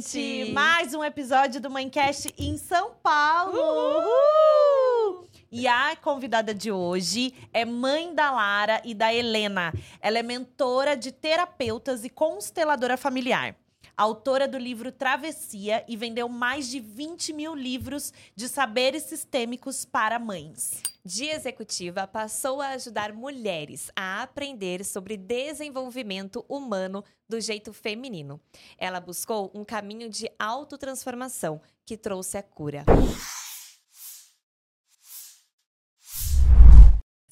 gente! Mais um episódio do Mãecast em São Paulo! Uhul! E a convidada de hoje é mãe da Lara e da Helena. Ela é mentora de terapeutas e consteladora familiar. Autora do livro Travessia e vendeu mais de 20 mil livros de saberes sistêmicos para mães de executiva passou a ajudar mulheres a aprender sobre desenvolvimento humano do jeito feminino. Ela buscou um caminho de autotransformação que trouxe a cura.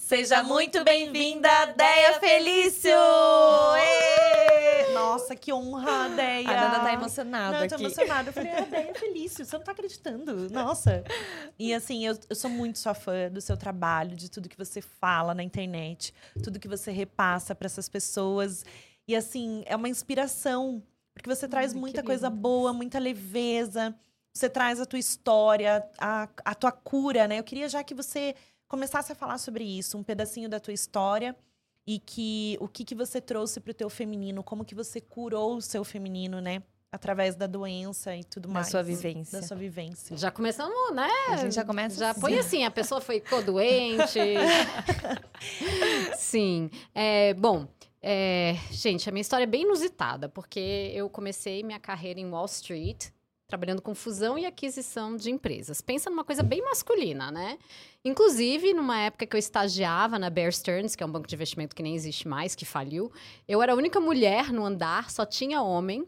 Seja muito bem-vinda, Deia Felício! Nossa, que honra, Deia! A Nana tá emocionada não, eu tô aqui. emocionada. Eu falei, a Deia Felício, você não tá acreditando. Nossa! E assim, eu, eu sou muito sua fã do seu trabalho, de tudo que você fala na internet, tudo que você repassa para essas pessoas. E assim, é uma inspiração, porque você traz Ai, muita coisa boa, muita leveza. Você traz a tua história, a, a tua cura, né? Eu queria já que você começasse a falar sobre isso, um pedacinho da tua história e que o que, que você trouxe para o teu feminino, como que você curou o seu feminino, né? Através da doença e tudo mais. Da sua vivência. Da sua vivência. Já começamos, né? A gente já começa Já assim. foi assim, a pessoa foi ficou doente. Sim. É, bom, é, gente, a minha história é bem inusitada, porque eu comecei minha carreira em Wall Street, trabalhando com fusão e aquisição de empresas. Pensa numa coisa bem masculina, né? Inclusive, numa época que eu estagiava na Bear Stearns, que é um banco de investimento que nem existe mais, que faliu, eu era a única mulher no andar, só tinha homem.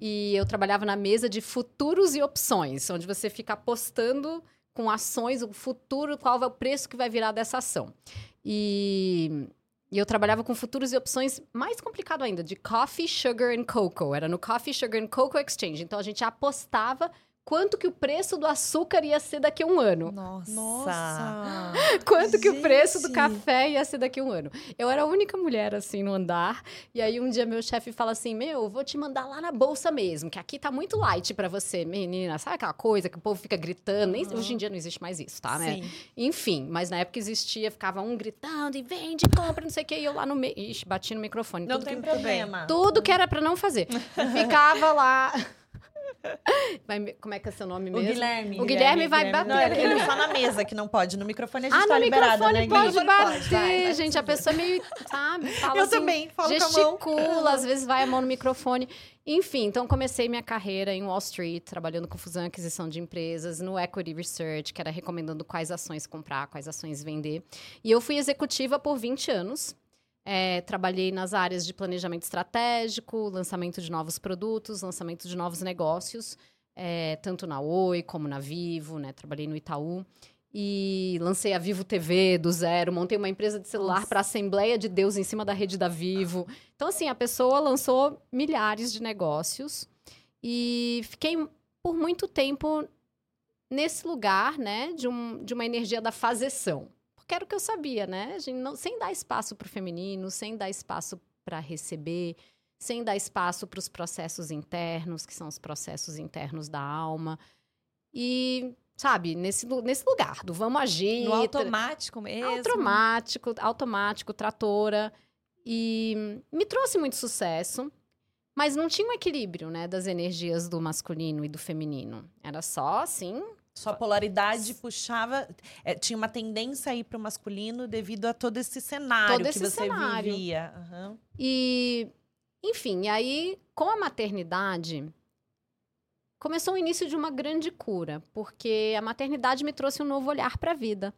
E eu trabalhava na mesa de futuros e opções, onde você fica apostando com ações, o futuro, qual é o preço que vai virar dessa ação. E e eu trabalhava com futuros e opções mais complicado ainda, de coffee, sugar and cocoa. Era no Coffee, Sugar and Cocoa Exchange. Então a gente apostava quanto que o preço do açúcar ia ser daqui a um ano. Nossa! Nossa. quanto Gente. que o preço do café ia ser daqui a um ano. Eu era a única mulher, assim, no andar. E aí, um dia, meu chefe fala assim, meu, vou te mandar lá na bolsa mesmo, que aqui tá muito light para você, menina. Sabe aquela coisa que o povo fica gritando? Nem, Hoje em dia não existe mais isso, tá, né? Sim. Enfim, mas na época existia, ficava um gritando e vende, compra, não sei o que, e eu lá no meio. Ixi, bati no microfone. Não tem que, problema. Tudo que era para não fazer. Ficava lá... Vai, como é que é seu nome mesmo? O Guilherme. O Guilherme, Guilherme vai bater. Não, ele só na mesa que não pode. No microfone a gente ah, tá no liberada, microfone né, pode bater, vai, gente. A pessoa meio, sabe, fala Eu assim, também, falo gesticula, às vezes vai a mão no microfone. Enfim, então comecei minha carreira em Wall Street, trabalhando com fusão e aquisição de empresas, no Equity Research, que era recomendando quais ações comprar, quais ações vender. E eu fui executiva por 20 anos. É, trabalhei nas áreas de planejamento estratégico, lançamento de novos produtos, lançamento de novos negócios é, tanto na Oi como na Vivo, né? Trabalhei no Itaú. E lancei a Vivo TV do zero, montei uma empresa de celular para a Assembleia de Deus em cima da rede da Vivo. Então, assim, a pessoa lançou milhares de negócios e fiquei por muito tempo nesse lugar, né, de, um, de uma energia da fazeção. Porque era o que eu sabia, né? A gente não, sem dar espaço para o feminino, sem dar espaço para receber, sem dar espaço para os processos internos, que são os processos internos da alma. E, sabe, nesse, nesse lugar do vamos agir. No automático mesmo. Automático, automático, tratora. E me trouxe muito sucesso. Mas não tinha um equilíbrio, né, das energias do masculino e do feminino. Era só assim, sua polaridade puxava. É, tinha uma tendência aí para o masculino devido a todo esse cenário todo esse que você cenário. vivia. Uhum. E enfim, aí com a maternidade começou o início de uma grande cura, porque a maternidade me trouxe um novo olhar para a vida.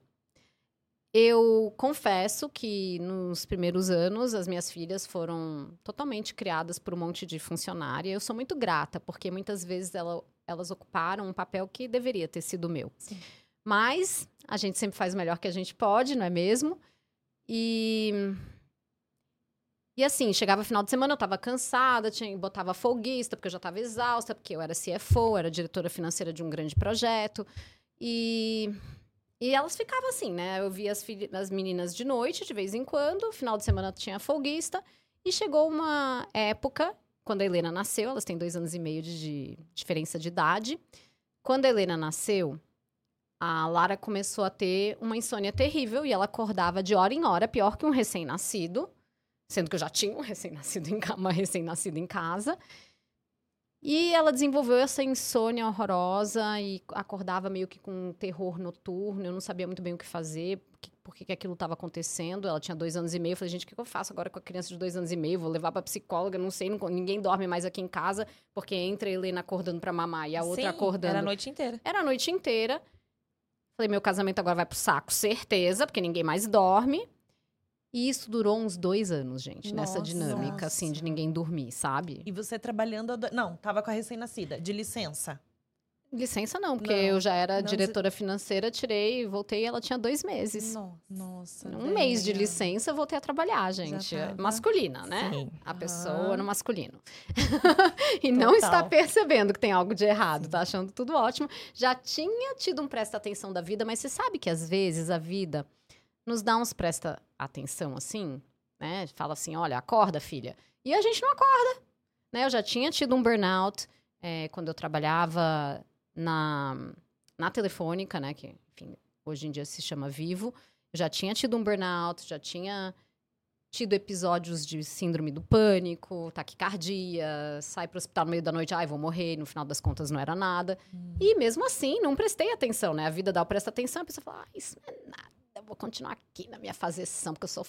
Eu confesso que nos primeiros anos as minhas filhas foram totalmente criadas por um monte de funcionária. Eu sou muito grata, porque muitas vezes ela, elas ocuparam um papel que deveria ter sido meu. Sim. Mas a gente sempre faz o melhor que a gente pode, não é mesmo? E e assim, chegava final de semana, eu tava cansada, tinha, botava folguista, porque eu já tava exausta, porque eu era CFO, era diretora financeira de um grande projeto. E, e elas ficavam assim, né? Eu via as, as meninas de noite, de vez em quando, final de semana tinha folguista. E chegou uma época, quando a Helena nasceu, elas têm dois anos e meio de, de diferença de idade. Quando a Helena nasceu, a Lara começou a ter uma insônia terrível e ela acordava de hora em hora, pior que um recém-nascido sendo que eu já tinha um recém-nascido em, uma recém-nascida em casa. E ela desenvolveu essa insônia horrorosa e acordava meio que com um terror noturno. Eu não sabia muito bem o que fazer, por que, que aquilo estava acontecendo. Ela tinha dois anos e meio. Eu falei, gente, o que, que eu faço agora com a criança de dois anos e meio? Vou levar para psicóloga, não sei, não, ninguém dorme mais aqui em casa, porque entra a Helena acordando para mamar e a outra Sim, acordando. Era a noite inteira. Era a noite inteira. Falei, meu casamento agora vai pro saco, certeza, porque ninguém mais dorme. E isso durou uns dois anos, gente, nessa Nossa. dinâmica, assim, de ninguém dormir, sabe? E você trabalhando. a do- Não, tava com a recém-nascida, de licença. Licença não, porque Não, eu já era diretora financeira, tirei, voltei, ela tinha dois meses. Nossa. Um mês de licença, eu voltei a trabalhar, gente. tava- Masculina, né? Sim. A pessoa no masculino. e não está Total. percebendo que tem algo de errado, tá achando tudo ótimo. Já tinha tido um presta atenção da vida, mas você sabe que às vezes a vida nos dá uns presta atenção assim, né? Fala assim: olha, acorda, filha. E a gente não acorda. Né? Eu já tinha tido um burnout eh, quando eu trabalhava na, na telefônica, né? Que, enfim, hoje em dia se chama Vivo. Já tinha tido um burnout, já tinha tido episódios de síndrome do pânico, taquicardia, sai pro hospital no meio da noite, ai, vou morrer, no final das contas não era nada. E mesmo assim, não prestei atenção, né? A vida dá o presta atenção, a pessoa fala, ah, isso não é nada, eu vou continuar aqui na minha fazeção, porque eu sou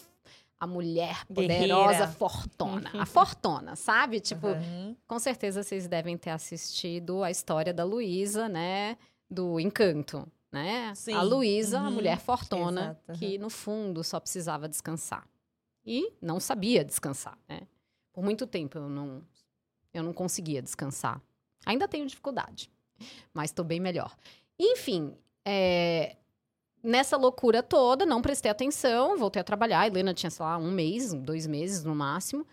a mulher Guerreira. poderosa, fortona. a fortona, sabe? Tipo, Aham. com certeza vocês devem ter assistido a história da Luísa, né? Do Encanto, né? Sim. A Luísa, a Uhum. mulher fortona, Exato, que no fundo só precisava descansar. E não sabia descansar, né? Por muito tempo eu não, eu não conseguia descansar. Ainda tenho dificuldade, mas estou bem melhor. Enfim, é, nessa loucura toda, não prestei atenção, voltei a trabalhar. A Helena tinha, sei lá, um mês, dois meses no máximo.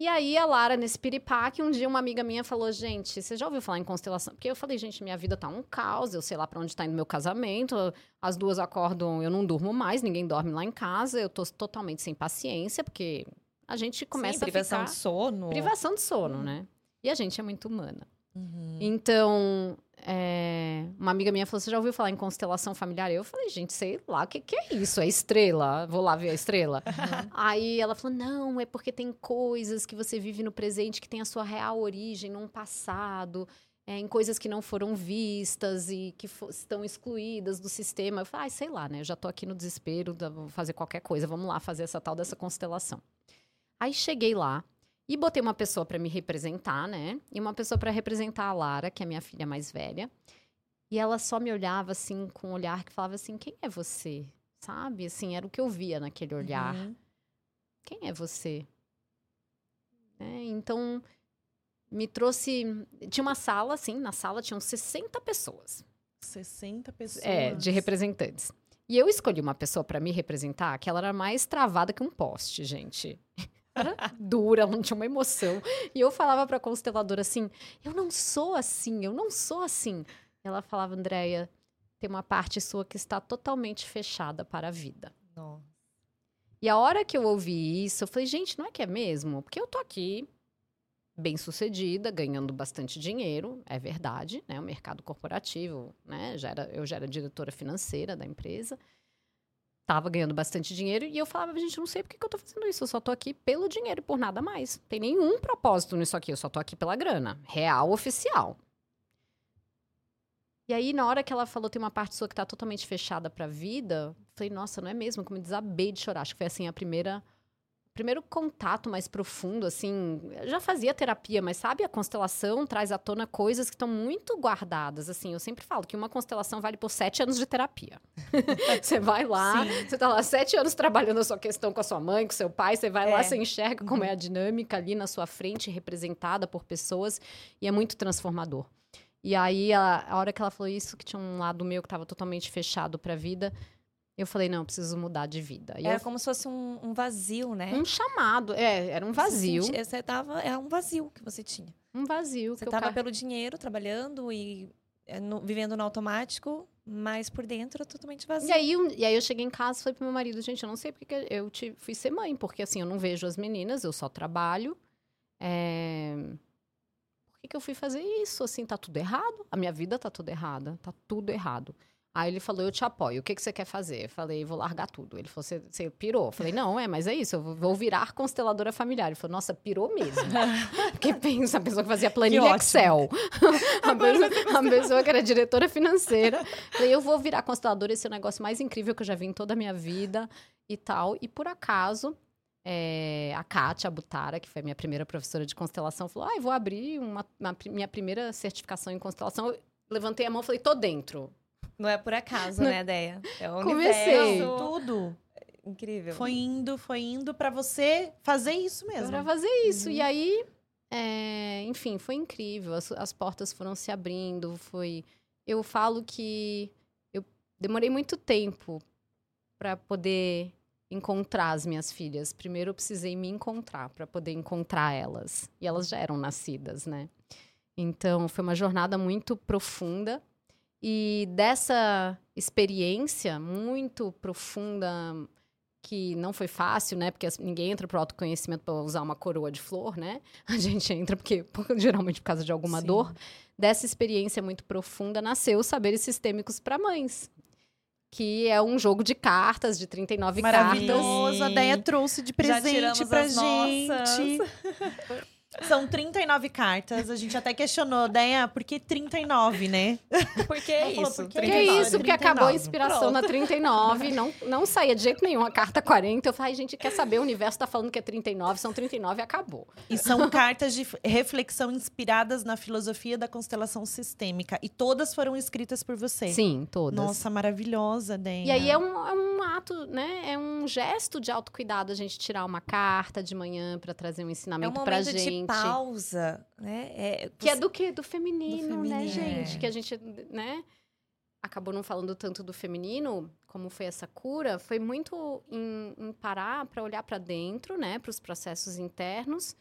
E aí, a Lara, nesse piripaque, um dia uma amiga minha falou: Gente, você já ouviu falar em constelação? Porque eu falei: Gente, minha vida tá um caos, eu sei lá pra onde tá indo meu casamento. As duas acordam, eu não durmo mais, ninguém dorme lá em casa, eu tô totalmente sem paciência, porque a gente começa Sim, privação a de ficar. sono. Privação de sono, né? E a gente é muito humana. Uhum. Então, é, uma amiga minha falou: Você já ouviu falar em constelação familiar? Eu falei: Gente, sei lá, o que, que é isso? É estrela? Vou lá ver a estrela. Aí ela falou: Não, é porque tem coisas que você vive no presente que tem a sua real origem num passado. é, em coisas que não foram vistas e que estão excluídas do sistema. Eu falei, ai, sei lá, né? Eu já tô aqui no desespero, vou fazer qualquer coisa, vamos lá fazer essa tal dessa constelação. Aí cheguei lá e botei uma pessoa para me representar, né? E uma pessoa para representar a Lara, que é minha filha mais velha. E ela só me olhava assim com um olhar que falava assim: "Quem é você?" Sabe? Assim, era o que eu via naquele olhar. Uhum. Quem é você? É, então, me trouxe. Tinha uma sala, assim, na sala tinham 60 pessoas. 60 pessoas. É, de representantes. E eu escolhi uma pessoa para me representar que ela era mais travada que um poste, gente. Dura, ela não tinha uma emoção. E eu falava pra consteladora assim: eu não sou assim, eu não sou assim. Ela falava, Andréia, tem uma parte sua que está totalmente fechada para a vida. Nossa. E a hora que eu ouvi isso, eu falei, gente, não é que é mesmo? Porque eu tô aqui, bem sucedida, ganhando bastante dinheiro, é verdade, né? O mercado corporativo, né? Já era, eu já era diretora financeira da empresa, tava ganhando bastante dinheiro, e eu falava, gente, não sei por que, que eu tô fazendo isso, eu só tô aqui pelo dinheiro e por nada mais. Tem nenhum propósito nisso aqui, eu só tô aqui pela grana, real, oficial. E aí, na hora que ela falou, tem uma parte sua que tá totalmente fechada pra vida, falei, nossa, não é mesmo? Como desabei de chorar. Acho que foi assim a primeira. Primeiro contato mais profundo, assim. Eu já fazia terapia, mas sabe, a constelação traz à tona coisas que estão muito guardadas. Assim, eu sempre falo que uma constelação vale por sete anos de terapia. você vai lá, Sim. você tá lá sete anos trabalhando a sua questão com a sua mãe, com seu pai, você vai lá, É. você enxerga como é a dinâmica ali na sua frente, representada por pessoas, e é muito transformador. E aí, a, a hora que ela falou isso, que tinha um lado meu que estava totalmente fechado para a vida, eu falei, não, eu preciso mudar de vida. E Era eu- como se fosse um, um vazio, né? um chamado, é, era um Você vazio, sentia- Você tava, é um vazio que você tinha. um vazio Você que eu pelo dinheiro, trabalhando e é, no- vivendo no automático, mas por dentro totalmente vazio. E aí, e aí eu cheguei em casa e falei pro meu marido, gente, eu não sei porque que eu tive, fui ser mãe, porque assim, eu não vejo as meninas, eu só trabalho. É... Por que, que eu fui fazer isso? Assim, tá tudo errado. A minha vida tá tudo errada, tá tudo errado. Aí ele falou, eu te apoio, o que, que você quer fazer? Eu falei, vou largar tudo. Ele falou, você, pirou? Eu falei, não, é, mas é isso, eu vou- virar consteladora familiar. Ele falou, nossa, pirou mesmo. Porque pensa, a pessoa que fazia planilha. Excel. a, pessoa, a pessoa que era diretora financeira. Falei, eu vou virar consteladora, esse é o negócio mais incrível que eu já vi em toda a minha vida e tal. E por acaso, é, a Kátia Butara, que foi minha primeira professora de constelação, falou: Ah, eu vou abrir uma, uma minha primeira certificação em constelação. Eu levantei a mão e falei: tô dentro. Não é por acaso, né, Deia? É o Comecei. universo. Tudo. Incrível. Foi indo, foi indo pra você fazer isso mesmo. Para fazer isso. E aí, é, enfim, foi incrível. As, as portas foram se abrindo. Foi. Eu falo que eu demorei muito tempo para poder encontrar as minhas filhas. Primeiro eu precisei me encontrar para poder encontrar elas. E elas já eram nascidas, né? Então foi uma jornada muito profunda. E dessa experiência muito profunda, que não foi fácil, né? Porque as- ninguém entra pro autoconhecimento para usar uma coroa de flor, né? A gente entra porque por- geralmente por causa de alguma Sim. dor. Dessa experiência muito profunda nasceu os saberes sistêmicos para mães. Que é um jogo de cartas de 39 cartas. Maravilhoso. A Deia trouxe de presente pra as gente. São 39 cartas. A gente até questionou, Deia, por que 39, né? Por que Ela falou, isso? por que Que 39, isso, porque acabou a 39. inspiração na 39, não, não saía de jeito nenhum a carta 40. Eu falei, "Ai, gente, quer saber? O universo tá falando que é 39, são 39 e acabou. E são cartas de reflexão inspiradas na filosofia da constelação sistêmica. E todas foram escritas por você. Sim, todas. Nossa, maravilhosa, Deia. E aí é um, é um ato, né? É um gesto de autocuidado a gente tirar uma carta de manhã pra trazer um É um ensinamento pra gente. Pausa, né? É, Que é do quê? Do feminino, né, feminino. gente? É. Que a gente, né? Acabou não falando tanto do feminino, como foi essa cura, foi muito em, em parar para olhar para dentro, né, para os processos internos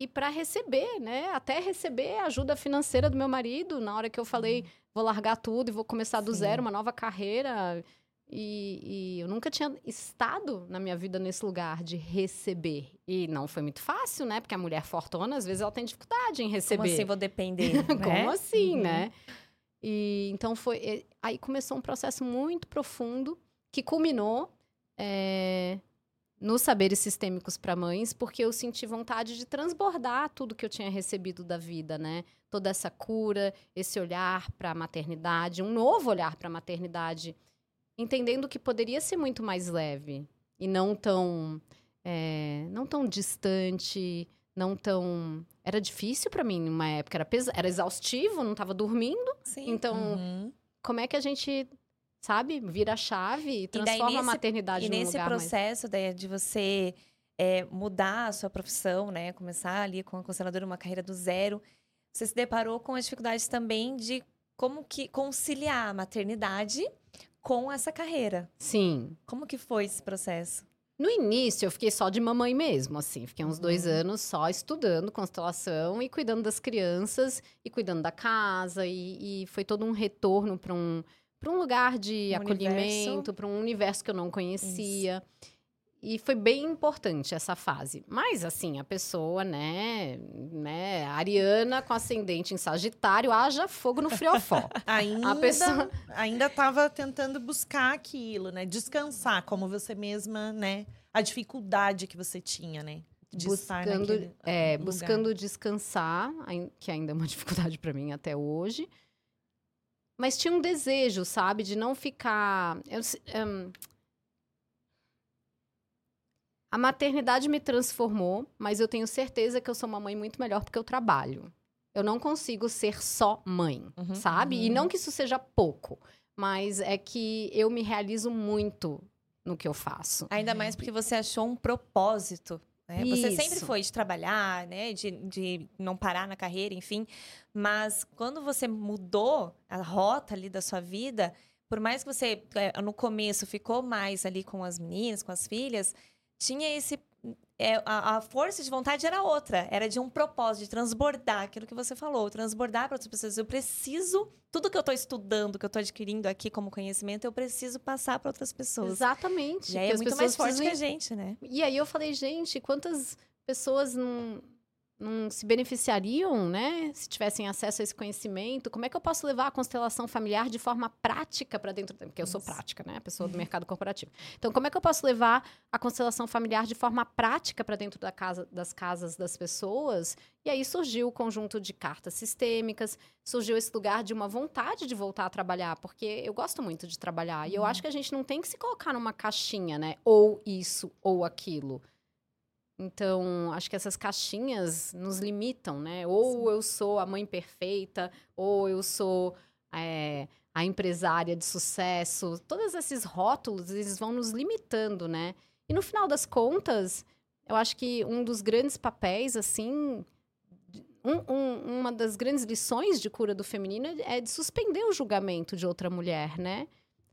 e para receber, né, até receber a ajuda financeira do meu marido na hora que eu falei vou largar tudo e vou começar do Sim. zero uma nova carreira e, e eu nunca tinha estado na minha vida nesse lugar de receber e não foi muito fácil, né, porque a mulher fortuna às vezes ela tem dificuldade em receber. Como assim vou depender? né? Como assim, Uhum. né? E então foi. Aí começou um processo muito profundo que culminou é, nos saberes sistêmicos para mães, porque eu senti vontade de transbordar tudo que eu tinha recebido da vida, né? Toda essa cura, esse olhar para a maternidade, um novo olhar para a maternidade, entendendo que poderia ser muito mais leve e não tão, é, não tão distante, não tão era difícil para mim numa época, era, pesa... era exaustivo, não estava dormindo. Sim. Então, Uhum. como é que a gente, sabe, vira a chave e transforma a nesse- maternidade E num nesse lugar mais... processo Deia, de você é, mudar a sua profissão, né? Começar ali com a consteladora uma carreira do zero, você se deparou com as dificuldades também de como que conciliar a maternidade com essa carreira. Sim. Como que foi esse processo? No início, eu fiquei só de mamãe mesmo, assim. Fiquei uns dois Uhum. anos só estudando constelação e cuidando das crianças e cuidando da casa. E, e foi todo um retorno para um, pra um lugar de Um acolhimento, para um universo que eu não conhecia. E foi bem importante essa fase. Mas, assim, a pessoa, né, né, Ariana com ascendente em Sagitário, haja fogo no friofó. Ainda, A pessoa- ainda tava tentando buscar aquilo, né? Descansar, como você mesma, né? A dificuldade que você tinha, né? Buscando, é, buscando descansar, que ainda é uma dificuldade para mim até hoje. Mas tinha um desejo, sabe, de não ficar. eu hum, a maternidade me transformou, mas eu tenho certeza que eu sou uma mãe muito melhor porque eu trabalho. Eu não consigo ser só mãe, Uhum, sabe? E uhum. não que isso seja pouco, mas é que eu me realizo muito no que eu faço. Ainda mais porque você achou um propósito. Né? Você sempre foi de trabalhar, né? De, de não parar na carreira, enfim. Mas quando você mudou a rota ali da sua vida, por mais que você é, no começo ficou mais ali com as meninas, com as filhas, tinha esse. é, a, a força de vontade era outra, era de um propósito, de transbordar aquilo que você falou, transbordar para outras pessoas. Eu preciso, tudo que eu estou estudando, que eu estou adquirindo aqui como conhecimento, eu preciso passar para outras pessoas. Exatamente. E aí é muito mais forte precisam que a gente, né? E aí eu falei, gente, quantas pessoas não, não se beneficiariam, né? Se tivessem acesso a esse conhecimento, como é que eu posso levar a constelação familiar de forma prática para dentro? Porque eu sou prática, né? Pessoa do mercado corporativo. Então, como é que eu posso levar a constelação familiar de forma prática para dentro da casa, das casas das pessoas? E aí surgiu o conjunto de cartas sistêmicas, surgiu esse lugar de uma vontade de voltar a trabalhar, porque eu gosto muito de trabalhar. E eu acho que a gente não tem que se colocar numa caixinha, né? Ou isso, ou aquilo. Então, acho que essas caixinhas nos limitam, né? Ou eu sou a mãe perfeita, ou eu sou é, a empresária de sucesso. Todos esses rótulos, eles vão nos limitando, né? E no final das contas, eu acho que um dos grandes papéis, assim, um- um- uma das grandes lições de cura do feminino é de suspender o julgamento de outra mulher, né?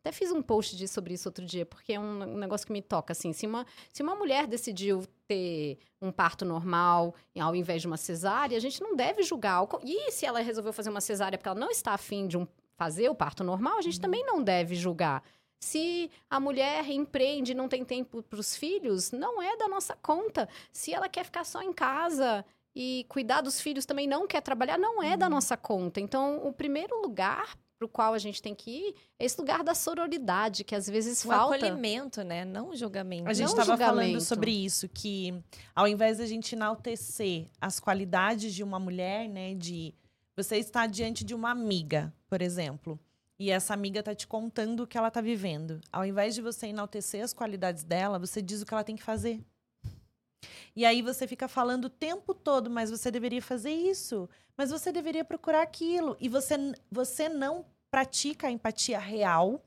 Até fiz um post de- sobre isso outro dia, porque é um, um negócio que me toca, assim. Se uma, se uma mulher decidiu ter um parto normal ao invés de uma cesárea, a gente não deve julgar. E se ela resolveu fazer uma cesárea porque ela não está afim de um- fazer o parto normal, a gente também não deve julgar. Se a mulher empreende e não tem tempo para os filhos, não é da nossa conta. Se ela quer ficar só em casa e cuidar dos filhos também não quer trabalhar, não é da nossa conta. Então, o primeiro lugar para o qual a gente tem que ir é esse lugar da sororidade, que às vezes O falta. acolhimento, né? Não o julgamento. A gente estava falando sobre isso, que ao invés da gente enaltecer as qualidades de uma mulher, né? De você estar diante de uma amiga, por exemplo, e essa amiga tá te contando o que ela tá vivendo. Ao invés de você enaltecer as qualidades dela, você diz o que ela tem que fazer. E aí você fica falando o tempo todo, mas você deveria fazer isso, mas você deveria procurar aquilo. E você, você não pratica a empatia real,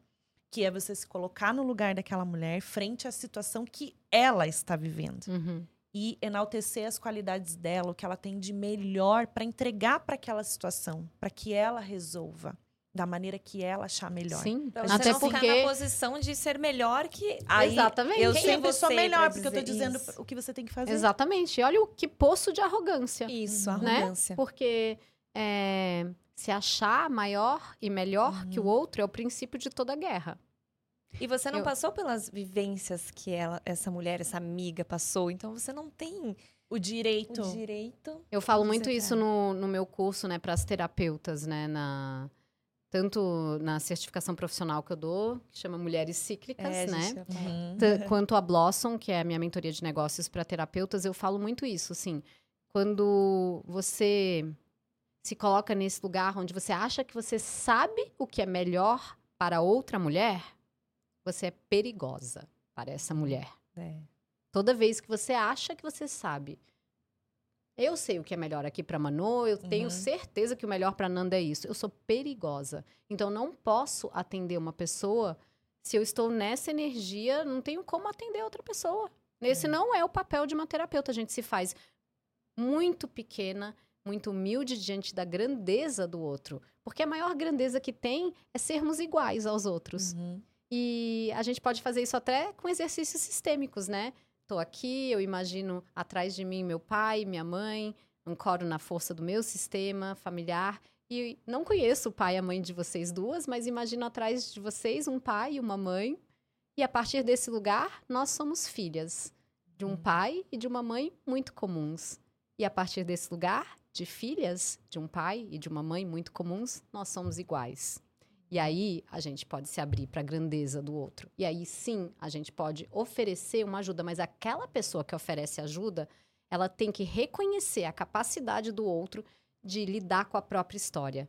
que é você se colocar no lugar daquela mulher frente à situação que ela está vivendo Uhum. e enaltecer as qualidades dela, o que ela tem de melhor para entregar para aquela situação, para que ela resolva da maneira que ela achar melhor. Sim, Pra você até não porque ficar na posição de ser melhor que. Aí, Exatamente. Eu Quem é sempre sou você melhor, porque eu tô dizer dizendo isso? o que você tem que fazer. Exatamente. Olha o que poço de arrogância. Isso, Né? arrogância. Porque é, se achar maior e melhor que o outro é o princípio de toda guerra. E você não Eu- passou pelas vivências que ela, essa mulher, essa amiga passou, então você não tem O direito. o direito. Eu falo muito isso no, no meu curso, né, para as terapeutas, né, na, tanto na certificação profissional que eu dou, que chama Mulheres Cíclicas, É, né? Uhum. Quanto a Blossom, que é a minha mentoria de negócios para terapeutas, eu falo muito isso, assim, quando você se coloca nesse lugar onde você acha que você sabe o que é melhor para outra mulher, você é perigosa para essa mulher. É. Toda vez que você acha que você sabe. Eu sei o que é melhor aqui para Manu, eu tenho Uhum. certeza que o melhor para Nanda é isso. Eu sou perigosa. Então não posso atender uma pessoa se eu estou nessa energia, não tenho como atender outra pessoa. Esse não é o papel de uma terapeuta. A gente se faz muito pequena, muito humilde diante da grandeza do outro. Porque a maior grandeza que tem é sermos iguais aos outros. Uhum. E a gente pode fazer isso até com exercícios sistêmicos, né? Tô aqui, eu imagino atrás de mim meu pai, minha mãe, ancoro na força do meu sistema familiar. E não conheço o pai e a mãe de vocês duas, mas imagino atrás de vocês um pai e uma mãe. E a partir desse lugar, nós somos filhas de um pai e de uma mãe muito comuns. E a partir desse lugar, de filhas de um pai e de uma mãe muito comuns, nós somos iguais. E aí a gente pode se abrir para a grandeza do outro. E aí sim, a gente pode oferecer uma ajuda, mas aquela pessoa que oferece ajuda, ela tem que reconhecer a capacidade do outro de lidar com a própria história.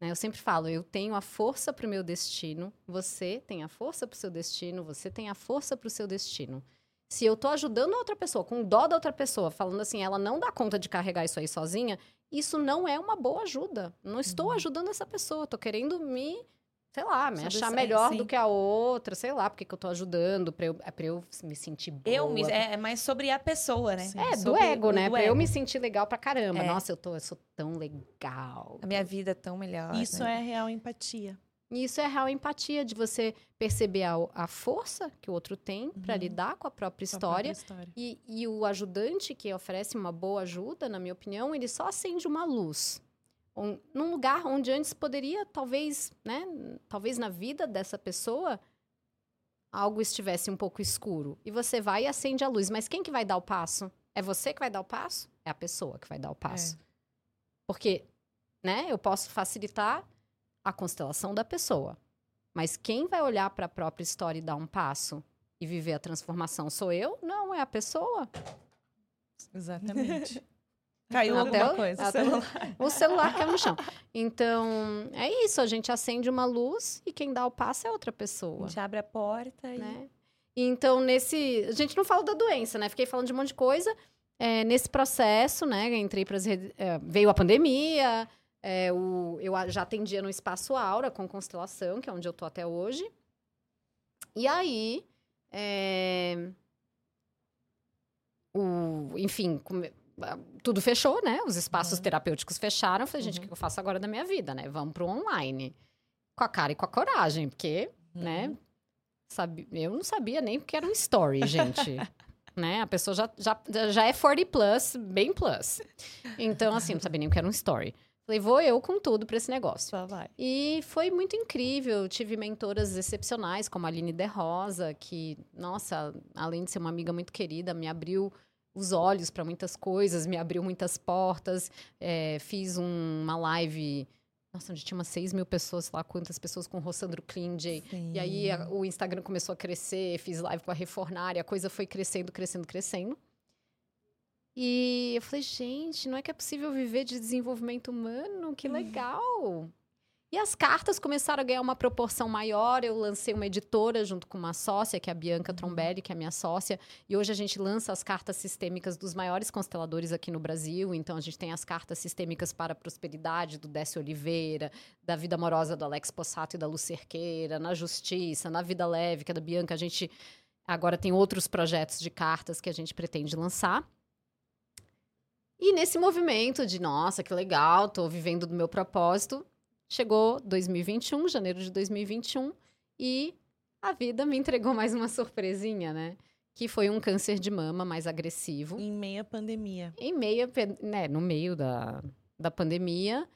Né? Eu sempre falo, eu tenho a força para o meu destino, você tem a força para o seu destino, você tem a força para o seu destino. Se eu tô ajudando a outra pessoa, com dó da outra pessoa, falando assim, ela não dá conta de carregar isso aí sozinha, isso não é uma boa ajuda. Não estou ajudando essa pessoa, tô querendo me, sei lá, me Sobre achar melhor sim. do que a outra, sei lá, porque que eu tô ajudando, pra eu, é pra eu me sentir boa. Eu me, é, é mais sobre a pessoa, né? É, do ego, o- né? do pra eu ego. me sentir legal pra caramba. É. Nossa, eu, tô, eu sou tão legal. A minha vida é tão melhor. Isso né? é real empatia. E isso é real empatia, de você perceber a, a força que o outro tem Uhum. lidar com a própria Com a própria história. história. E, e o ajudante que oferece uma boa ajuda, na minha opinião, ele só acende uma luz. Um, num lugar onde antes poderia, talvez, né? Talvez na vida dessa pessoa, algo estivesse um pouco escuro. E você vai e acende a luz. Mas quem que vai dar o passo? É É você que vai dar o passo? É a pessoa que vai dar o passo. Porque, né, eu posso facilitar a constelação da pessoa. Mas quem vai olhar para a própria história e dar um passo e viver a transformação sou eu? Não, é a pessoa. Exatamente. Caiu Até alguma o- coisa. até O celular caiu no chão. Então, é isso. A gente acende uma luz e quem dá o passo é outra A pessoa. gente abre a porta e. né? Então, nesse. A gente não fala da doença, né? Fiquei falando de um monte de coisa. É, nesse processo, né? Entrei para veio a pandemia. É, o, eu já atendia no Espaço Aura com constelação, que é onde eu tô até hoje. E aí. é, o, enfim, come- tudo fechou, né? Os espaços Uhum. terapêuticos fecharam. Eu falei, gente, o Uhum. que eu faço agora da minha vida, né? Vamos pro online. Com a cara e com a coragem, porque Uhum. né? Sabe, eu não sabia nem o que era um story, gente. né? A pessoa já, já, já é 40 plus, bem plus. Então, assim, não sabia nem o que era um story. Falei, vou eu com tudo pra esse negócio. Só vai. E foi muito incrível. Tive mentoras excepcionais, como a Aline De Rosa, que, nossa, além de ser uma amiga muito querida, me abriu os olhos para muitas coisas, me abriu muitas portas. É, fiz um- uma live, nossa, onde tinha umas 6 mil pessoas, sei lá quantas pessoas com o Rossandro Klinge. E aí a- o Instagram começou a crescer, fiz live com a Refornária, a coisa foi crescendo, crescendo, crescendo. E eu falei, gente, não é que é possível viver de desenvolvimento humano? Que legal! E as cartas começaram a ganhar uma proporção maior. Eu lancei uma editora junto com uma sócia, que é a Bianca Trombelli, que é a minha sócia. E hoje a gente lança as cartas sistêmicas dos maiores consteladores aqui no Brasil. Então a gente tem as cartas sistêmicas para a prosperidade do Décio Oliveira, da vida amorosa do Alex Possato e da Lu Cerqueira, na justiça, na vida leve, que é da Bianca. A gente agora tem outros projetos de cartas que a gente pretende lançar. E nesse movimento de, nossa, que legal, tô vivendo do meu propósito, chegou 2021, janeiro de 2021, e a vida me entregou mais uma surpresinha, né? Que foi um câncer de mama mais agressivo. Em meia pandemia. Em meio, a pe- né, no meio da, da pandemia,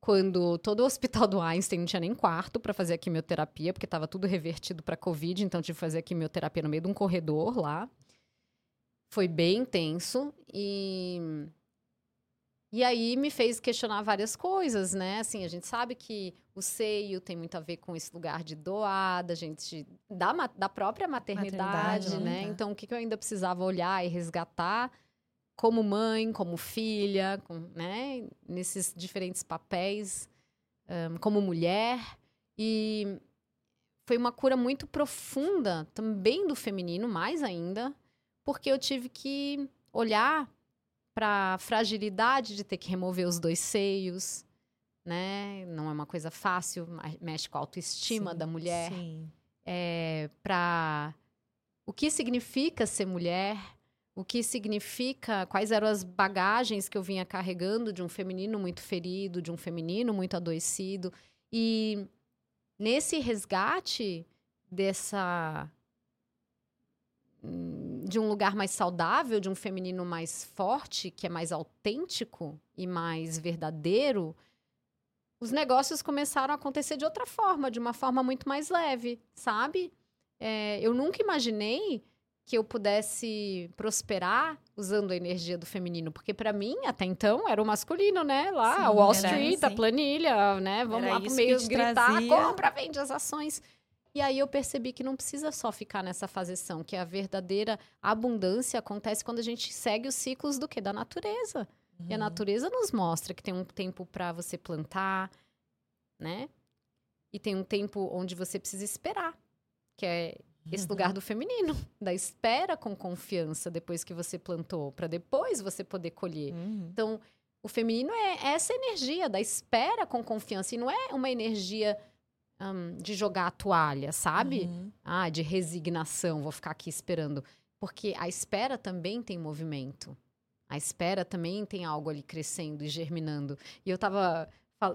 quando todo o hospital do Einstein não tinha nem quarto para fazer a quimioterapia, porque estava tudo revertido para Covid, então tive que fazer a quimioterapia no meio de um corredor lá. Foi bem intenso e e aí me fez questionar várias coisas, né? Assim, a gente sabe que o seio tem muito a ver com esse lugar de doar, da gente da, da própria maternidade, Maternidade, né? né? Então, o que, que eu ainda precisava olhar e resgatar como mãe, como filha, com, né? Nesses diferentes papéis, ãh, como mulher. E foi uma cura muito profunda também do feminino, mais ainda, porque eu tive que olhar para a fragilidade de ter que remover os dois seios, né? Não é uma coisa fácil, mexe com a autoestima Sim, da mulher Sim. para o que significa ser mulher, o que significa, quais eram as bagagens que eu vinha carregando de um feminino muito ferido, de um feminino muito adoecido. E nesse resgate dessa hum, de um lugar mais saudável, de um feminino mais forte, que é mais autêntico e mais verdadeiro, os negócios começaram a acontecer de outra forma, de uma forma muito mais leve, sabe? É, eu nunca imaginei que eu pudesse prosperar usando a energia do feminino, porque para mim até então era o masculino, né? Lá, Sim, Wall Street, a assim. planilha, né? Vamos Era lá pro meio gritar, trazia. compra, vende as ações. E aí eu percebi que não precisa só ficar nessa faseção, que a verdadeira abundância acontece quando a gente segue os ciclos do que da natureza. E a Uhum. natureza nos mostra que tem um tempo para você plantar, né? E tem um tempo onde você precisa esperar, que é esse Uhum. lugar do feminino, da espera com confiança depois que você plantou, para depois você poder colher. Uhum. Então, o feminino é essa energia da espera com confiança e não é uma energia de jogar a toalha, sabe? Uhum. Ah, de resignação, vou ficar aqui esperando. Porque a espera também tem movimento. A espera também tem algo ali crescendo e germinando. E eu tava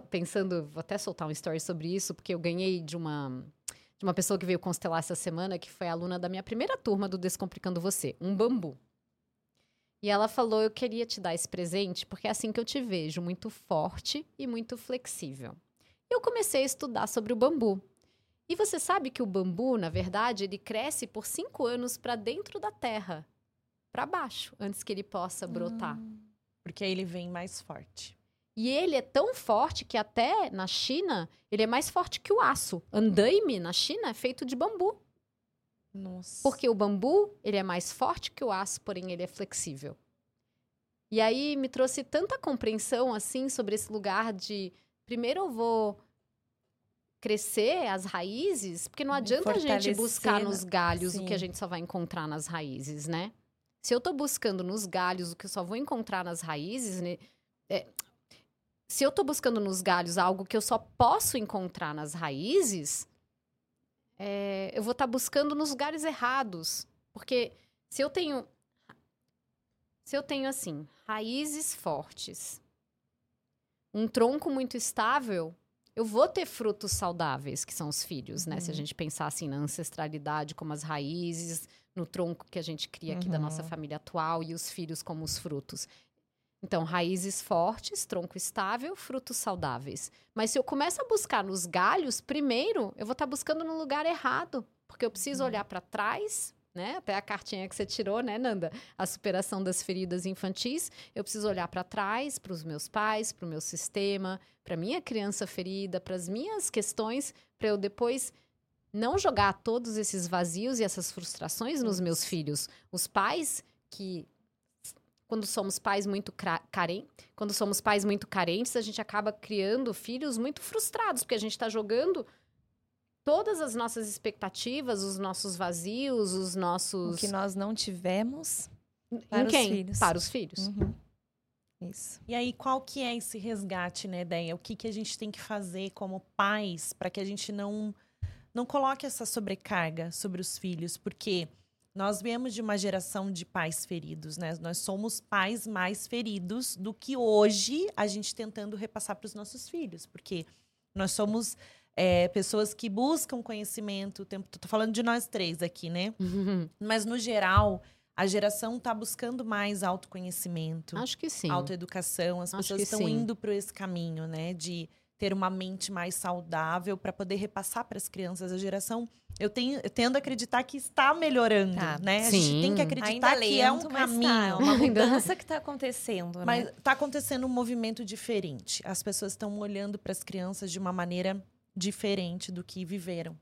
pensando, vou até soltar um story sobre isso, porque eu ganhei de uma de uma pessoa que veio constelar essa semana, que foi aluna da minha primeira turma do Descomplicando Você, um bambu. E ela falou: Eu queria te dar esse presente, porque é assim que eu te vejo, muito forte e muito flexível. Eu comecei a estudar sobre o bambu. E você sabe que o bambu, na verdade, ele cresce por cinco anos para dentro da terra. para baixo antes que ele possa brotar. Porque aí ele vem mais forte. E ele é tão forte que até na China, ele é mais forte que o aço. Andaime na China é feito de bambu. Nossa. Porque o bambu, ele é mais forte que o aço, porém ele é flexível. E aí me trouxe tanta compreensão assim sobre esse lugar de primeiro eu vou crescer as raízes, porque não adianta a gente buscar nos galhos o que a sim. gente só vai encontrar nas raízes, né? Se eu tô buscando nos galhos o que eu só vou encontrar nas raízes, né? é, se eu tô buscando nos galhos algo que eu só posso encontrar nas raízes, é, eu vou estar buscando nos lugares errados. Porque se eu tenho. Se eu tenho, assim, raízes fortes, um tronco muito estável, eu vou ter frutos saudáveis, que são os filhos, né? Se a Uhum. gente pensar assim na ancestralidade como as raízes, no tronco que a gente cria aqui da nossa Uhum. família atual e os filhos como os frutos. Então, raízes fortes, tronco estável, frutos saudáveis. Mas se eu começo a buscar nos galhos, primeiro eu vou estar buscando no lugar errado, porque eu preciso olhar para trás, né? Até a cartinha que você tirou, né, Nanda? A superação das feridas infantis. Eu preciso olhar para trás, para os meus pais, para o meu sistema, para minha criança ferida, para as minhas questões, para eu depois não jogar todos esses vazios e essas frustrações nos meus filhos. Os pais que quando somos pais muito carentes, quando somos pais muito carentes, a gente acaba criando filhos muito frustrados, porque a gente está jogando todas as nossas expectativas, os nossos vazios, os O nossos que nós não tivemos em para os quem? filhos. Para os filhos. Uhum. Isso. E aí, qual que é esse resgate, né, Deia? O que, que a gente tem que fazer como pais para que a gente não, não coloque essa sobrecarga sobre os filhos? Porque nós viemos de uma geração de pais feridos, né? Nós somos pais mais feridos do que hoje a gente tentando repassar para os nossos filhos. Porque nós somos é, pessoas que buscam conhecimento o tempo. Tô falando de nós três aqui, né? Mas, no geral, a geração está buscando mais autoconhecimento Acho que sim. autoeducação, as Acho pessoas estão sim. indo para esse caminho, né, de ter uma mente mais saudável para poder repassar para as crianças a geração. Eu tenho, eu tendo a acreditar que está melhorando, Tá. né? A gente tem que Sim. acreditar Ainda que é um mas caminho. Tá, é uma mudança que está acontecendo, né? Mas está acontecendo um movimento diferente. As pessoas estão olhando para as crianças de uma maneira diferente do que viveram.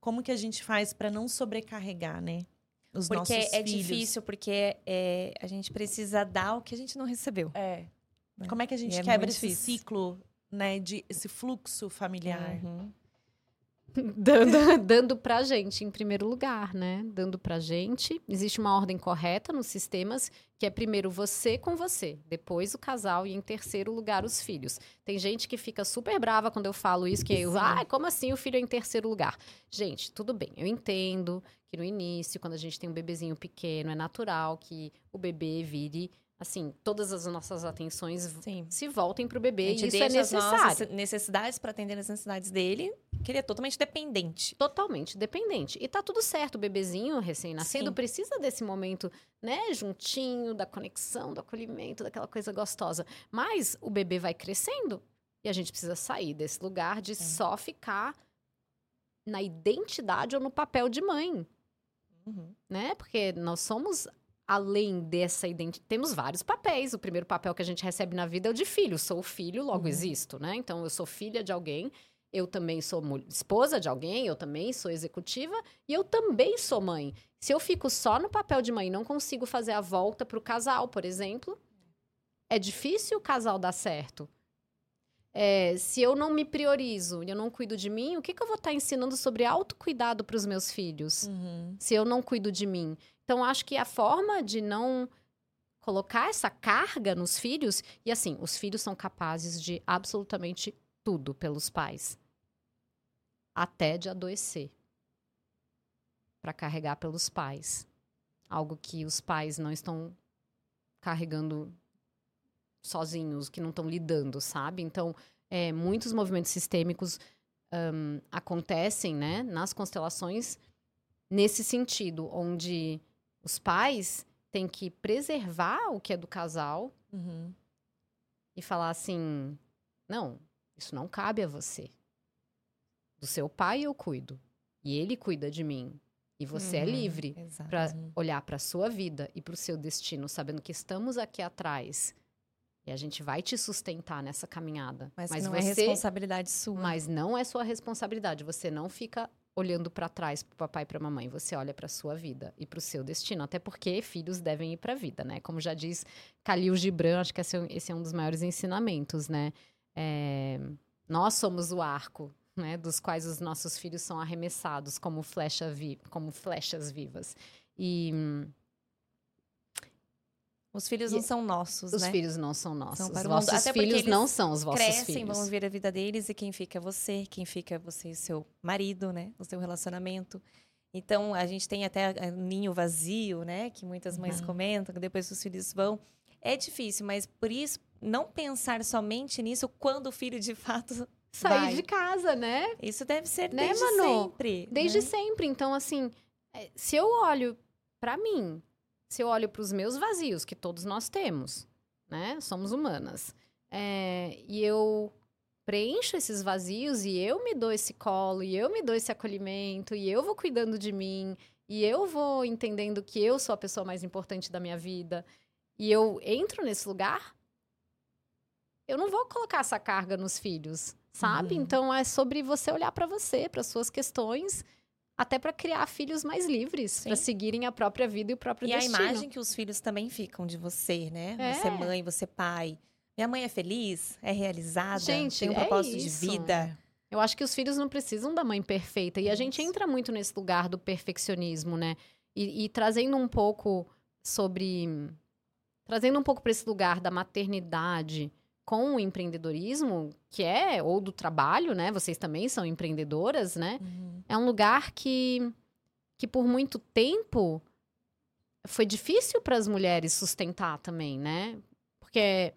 Como que a gente faz para não sobrecarregar, né? Os Porque nossos é filhos? difícil, porque é, a gente precisa dar o que a gente não recebeu. É. Né? Como é que a gente E é quebra muito esse difícil. ciclo, né, de esse fluxo familiar? Uhum. Dando, dando pra gente, em primeiro lugar, né? Dando pra gente. Existe uma ordem correta nos sistemas, que é primeiro você com você, depois o casal e em terceiro lugar os filhos. Tem gente que fica super brava quando eu falo isso, que eu, ah, como assim o filho é em terceiro lugar? Gente, tudo bem, eu entendo que no início, quando a gente tem um bebezinho pequeno, é natural que o bebê vire, assim, todas as nossas atenções Sim. se voltem pro A bebê e isso é necessário. necessidades para atender as necessidades dele, que ele é totalmente dependente. Totalmente dependente. E tá tudo certo, o bebezinho recém-nascido precisa desse momento, né, juntinho, da conexão, do acolhimento, daquela coisa gostosa. Mas o bebê vai crescendo e a gente precisa sair desse lugar de só ficar na identidade ou no papel de mãe, Uhum. né? Porque nós somos além dessa identidade, temos vários papéis. O primeiro papel que a gente recebe na vida é o de filho. Sou filho, logo Uhum. existo, né? Então eu sou filha de alguém, eu também sou esposa de alguém, eu também sou executiva e eu também sou mãe. Se eu fico só no papel de mãe e não consigo fazer a volta para o casal, por exemplo, é difícil o casal dar certo. É, se eu não me priorizo e eu não cuido de mim, o que, que eu vou estar ensinando sobre autocuidado para os meus filhos? Uhum. se eu não cuido de mim. Então, acho que a forma de não colocar essa carga nos filhos, e assim, os filhos são capazes de absolutamente tudo pelos pais, até de adoecer para carregar pelos pais. Algo que os pais não estão carregando sozinhos, que não estão lidando, sabe? Então, é, muitos movimentos sistêmicos hum, acontecem, né, nas constelações nesse sentido, onde os pais têm que preservar o que é do casal Uhum. e falar assim: não, isso não cabe a você. Do seu pai eu cuido. E ele cuida de mim. E você é Uhum, livre Exato. para olhar para sua vida e para o seu destino, sabendo que estamos aqui atrás e a gente vai te sustentar nessa caminhada. Mas, Mas não é você, responsabilidade sua. mas não é sua responsabilidade. Você não fica olhando para trás pro papai e para mamãe. Você olha para sua vida e para o seu destino. Até porque filhos devem ir para a vida, né? Como já diz Khalil Gibran, acho que esse é, esse é um dos maiores ensinamentos, né? É, nós somos o arco, né? Dos quais os nossos filhos são arremessados como, flecha vi, como flechas vivas. E hum, Os filhos não são nossos, os né? filhos não são nossos. São Os para vossos Até filhos não são os vossos Crescem, filhos. vão viver a vida deles e quem fica é você, quem fica é você e seu marido, né? O seu relacionamento. Então, a gente tem até eh, ninho vazio, né? Que muitas mães Uhum. comentam, que depois os filhos vão. É difícil, mas por isso, não pensar somente nisso quando o filho de fato Sair vai. de casa, né? Isso deve ser Né, desde Manu? sempre. Desde né? sempre. Então, assim, é, se eu olho pra mim, se eu olho pros meus vazios, que todos nós temos, né? Somos humanas. é, e eu preencho esses vazios e eu me dou esse colo, e eu me dou esse acolhimento, e eu vou cuidando de mim, e eu vou entendendo que eu sou a pessoa mais importante da minha vida, e eu entro nesse lugar, eu não vou colocar essa carga nos filhos, sabe? Uhum. Então é sobre você olhar pra você, para suas questões, até pra criar filhos mais livres, Sim. seguirem a própria vida e o próprio E a destino. imagem que os filhos também ficam de você, né? É. Você é mãe, você é pai. Minha mãe é feliz, é realizada, Gente, tem um é propósito isso. de vida. Eu acho que os filhos não precisam da mãe perfeita. E a gente Isso. entra muito nesse lugar do perfeccionismo, né? E, e trazendo um pouco sobre. Trazendo um pouco para esse lugar da maternidade com o empreendedorismo, que é, ou do trabalho, né? Vocês também são empreendedoras, né? É um lugar que, que por muito tempo foi difícil para as mulheres sustentar também, né? Porque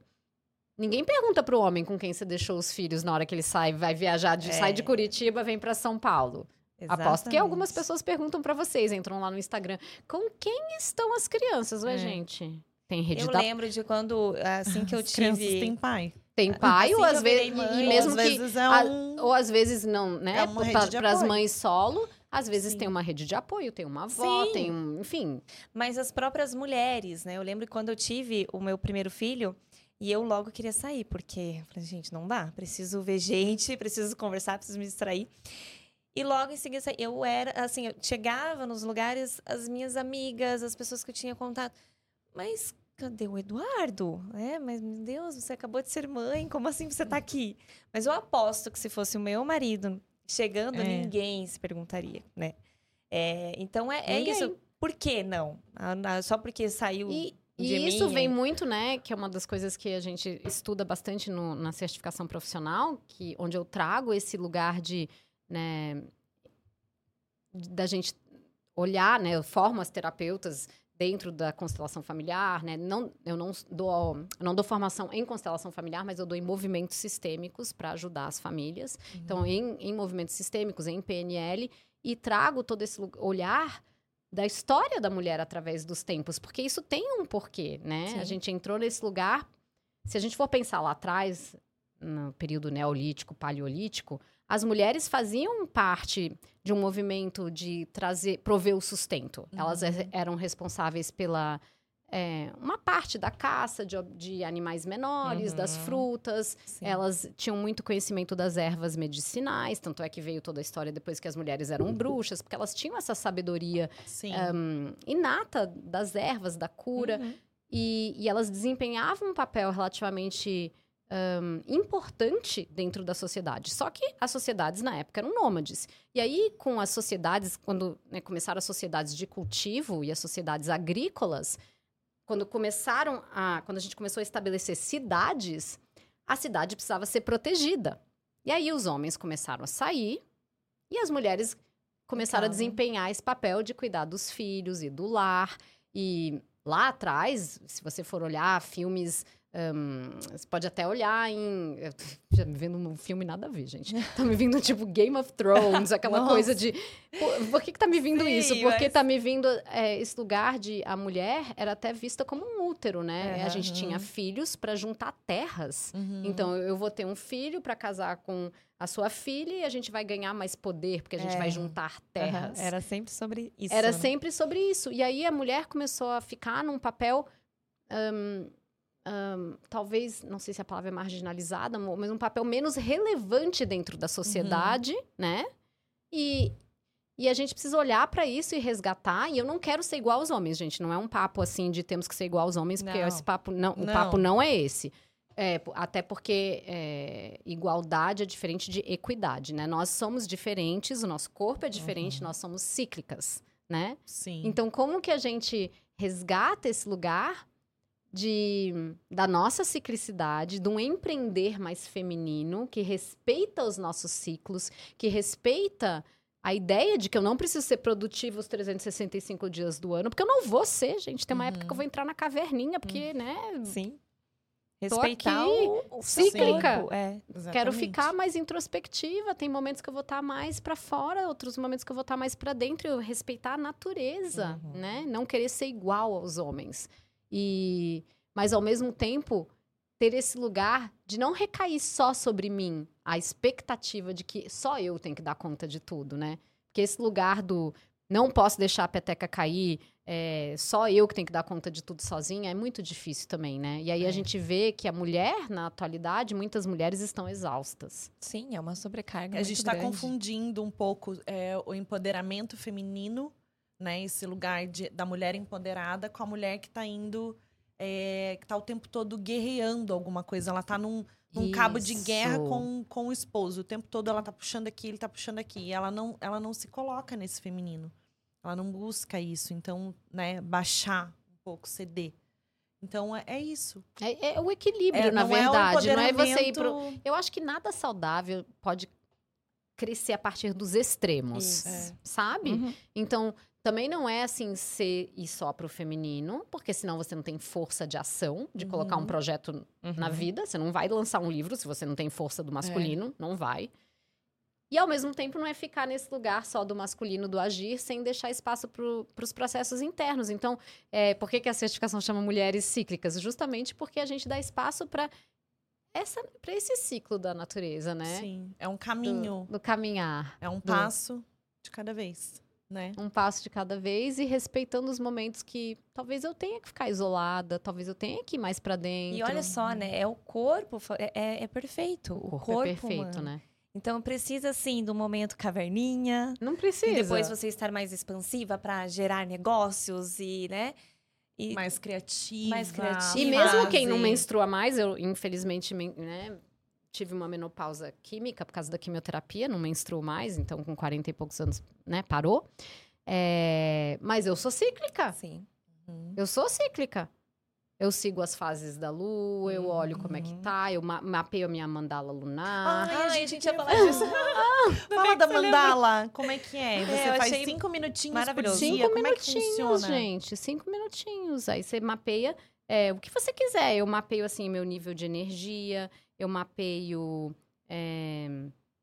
ninguém pergunta pro homem com quem você deixou os filhos na hora que ele sai, vai viajar, de, É. sai de Curitiba, vem para São Paulo. Aposto que algumas pessoas perguntam para vocês, entram lá no Instagram, com quem estão as crianças? Ué, É. gente, tem rede Eu da lembro de quando, assim que eu As crianças tive. têm pai. tem pai assim ou às vezes mãe, e ou mesmo às que vezes é a- um... ou às vezes não, né? É uma rede de Para as mães solo, às vezes Sim. tem uma rede de apoio, tem uma avó, Sim. tem um, enfim. Mas as próprias mulheres, né? Eu lembro que quando eu tive o meu primeiro filho, e eu logo queria sair, porque eu falei, gente, não dá. Preciso ver gente, preciso conversar, preciso me distrair. E logo em seguida, eu era, assim, eu chegava nos lugares, as minhas amigas, as pessoas que eu tinha contato. Mas cadê o Eduardo? É, mas meu Deus, você acabou de ser mãe, como assim você tá aqui? Mas eu aposto que se fosse o meu marido chegando, É. ninguém se perguntaria, né? É, então é, é isso. Por que não? Só porque saiu. E, de e isso mim, vem é. muito, né? Que é uma das coisas que a gente estuda bastante no- na certificação profissional, que onde eu trago esse lugar de, né, da gente olhar, né? Eu formo as terapeutas dentro da constelação familiar, né? Não, eu não dou, eu não dou formação em constelação familiar, mas eu dou em movimentos sistêmicos para ajudar as famílias. Então, em, em movimentos sistêmicos, em PNL, e trago todo esse olhar da história da mulher através dos tempos, porque isso tem um porquê, né? Sim. A gente entrou nesse lugar. Se a gente for pensar lá atrás, no período neolítico, paleolítico, as mulheres faziam parte de um movimento de trazer, prover o sustento. Elas Uhum. e- eram responsáveis pela é, uma parte da caça de, de animais menores, das Uhum. frutas, Sim. elas tinham muito conhecimento das ervas medicinais, tanto é que veio toda a história depois que as mulheres eram bruxas, porque elas tinham essa sabedoria hum, inata das ervas, da cura, Uhum. e, e elas desempenhavam um papel relativamente hum, importante dentro da sociedade. Só que as sociedades na época eram nômades. E aí, com as sociedades, quando né, começaram as sociedades de cultivo e as sociedades agrícolas, quando começaram a. Quando a gente começou a estabelecer cidades, a cidade precisava ser protegida. E aí os homens começaram a sair e as mulheres começaram a desempenhar esse papel de cuidar dos filhos e do lar. E lá atrás, se você for olhar filmes hum, você pode até olhar em. Já me vendo um filme nada a ver, gente. Tá me vindo tipo Game of Thrones, aquela Nossa. coisa de. Por, por que, que tá me vindo Sim, isso? Porque mas- tá me vindo é, esse lugar de a mulher era até vista como um útero, né? A gente Aham. tinha filhos para juntar terras. Uhum. Então, eu vou ter um filho para casar com a sua filha e a gente vai ganhar mais poder, porque a gente É. vai juntar terras. Era sempre sobre isso. Era né? sempre sobre isso. E aí a mulher começou a ficar num papel. hum, hum, talvez, não sei se a palavra é marginalizada, mas um papel menos relevante dentro da sociedade, né? E, e a gente precisa olhar para isso e resgatar. E eu não quero ser igual aos homens, gente. Não é um papo assim de temos que ser igual aos homens, porque Não. esse papo não, o Não. papo não é esse. É, até porque é, igualdade é diferente de equidade, né? Nós somos diferentes, o nosso corpo é diferente, nós somos cíclicas, né? Sim. Então, como que a gente resgata esse lugar de, da nossa ciclicidade, de um empreender mais feminino, que respeita os nossos ciclos, que respeita a ideia de que eu não preciso ser produtiva os 365 dias do ano, porque eu não vou ser, gente. Tem uma época que eu vou entrar na caverninha, porque, né, Sim. Tô Respeitar aqui, o, o cíclica. É. quero ficar mais introspectiva. Tem momentos que eu vou estar mais para fora, outros momentos que eu vou estar mais para dentro. Eu respeitar a natureza, Uhum. né? Não querer ser igual aos homens. E mas ao mesmo tempo ter esse lugar de não recair só sobre mim, a expectativa de que só eu tenho que dar conta de tudo, né? Porque esse lugar do não posso deixar a peteca cair, é, só eu que tenho que dar conta de tudo sozinha, é muito difícil também, né? E aí a É. gente vê que a mulher, na atualidade, muitas mulheres estão exaustas. Sim, é uma sobrecarga. A muito gente está confundindo um pouco é, o empoderamento feminino, né? Esse lugar de- da mulher empoderada com a mulher que está indo, é, que está o tempo todo guerreando alguma coisa. Ela está num, num cabo de guerra com, com o esposo. O tempo todo ela tá puxando aqui, ele tá puxando aqui. E ela não, ela não se coloca nesse feminino. Ela não busca isso. Então, né, baixar um pouco, ceder. Então, é, é isso. É, é o equilíbrio, É, na não é verdade. não é você ir pro. Eu acho que nada saudável pode crescer a partir dos extremos, Isso. É. sabe? Uhum. Então, também não é assim ser e só pro feminino, porque senão você não tem força de ação de colocar um Uhum. projeto na Uhum. vida. Você não vai lançar um livro se você não tem força É. do masculino, não vai. E ao mesmo tempo não é ficar nesse lugar só do masculino do agir, sem deixar espaço para os processos internos. Então, é, por que, que a certificação chama mulheres cíclicas? Justamente porque a gente dá espaço para para esse ciclo da natureza, né? Sim, é um Do, caminho, do caminhar. é um passo de cada vez, né? um passo de cada vez e respeitando os momentos que talvez eu tenha que ficar isolada, talvez eu tenha que ir mais pra dentro. E olha só, né? É o corpo, é, é- é perfeito. o O corpo, corpo, é perfeito, humano. né? Então precisa sim do momento caverninha. Não precisa. E depois você estar mais expansiva para gerar negócios e, né? E Mais criativa. Mais criativa. E mesmo quem não menstrua mais, eu infelizmente men- né, tive uma menopausa química por causa da quimioterapia, não menstruo mais, então com 40 e poucos anos, né, parou. É, mas eu sou cíclica. assim. Uhum. Eu sou cíclica. Eu sigo as fases da lua, eu olho como é que Uhum. tá, eu ma mapeio a minha mandala lunar. Ai, a gente ia queria falar disso. Fala da mandala, como é que é? Você eu faz achei cinco minutinhos por Cinco como é que minutinhos, funciona? gente. Cinco minutinhos. Aí você mapeia é, o que você quiser. Eu mapeio, assim, meu nível de energia. Eu mapeio... é,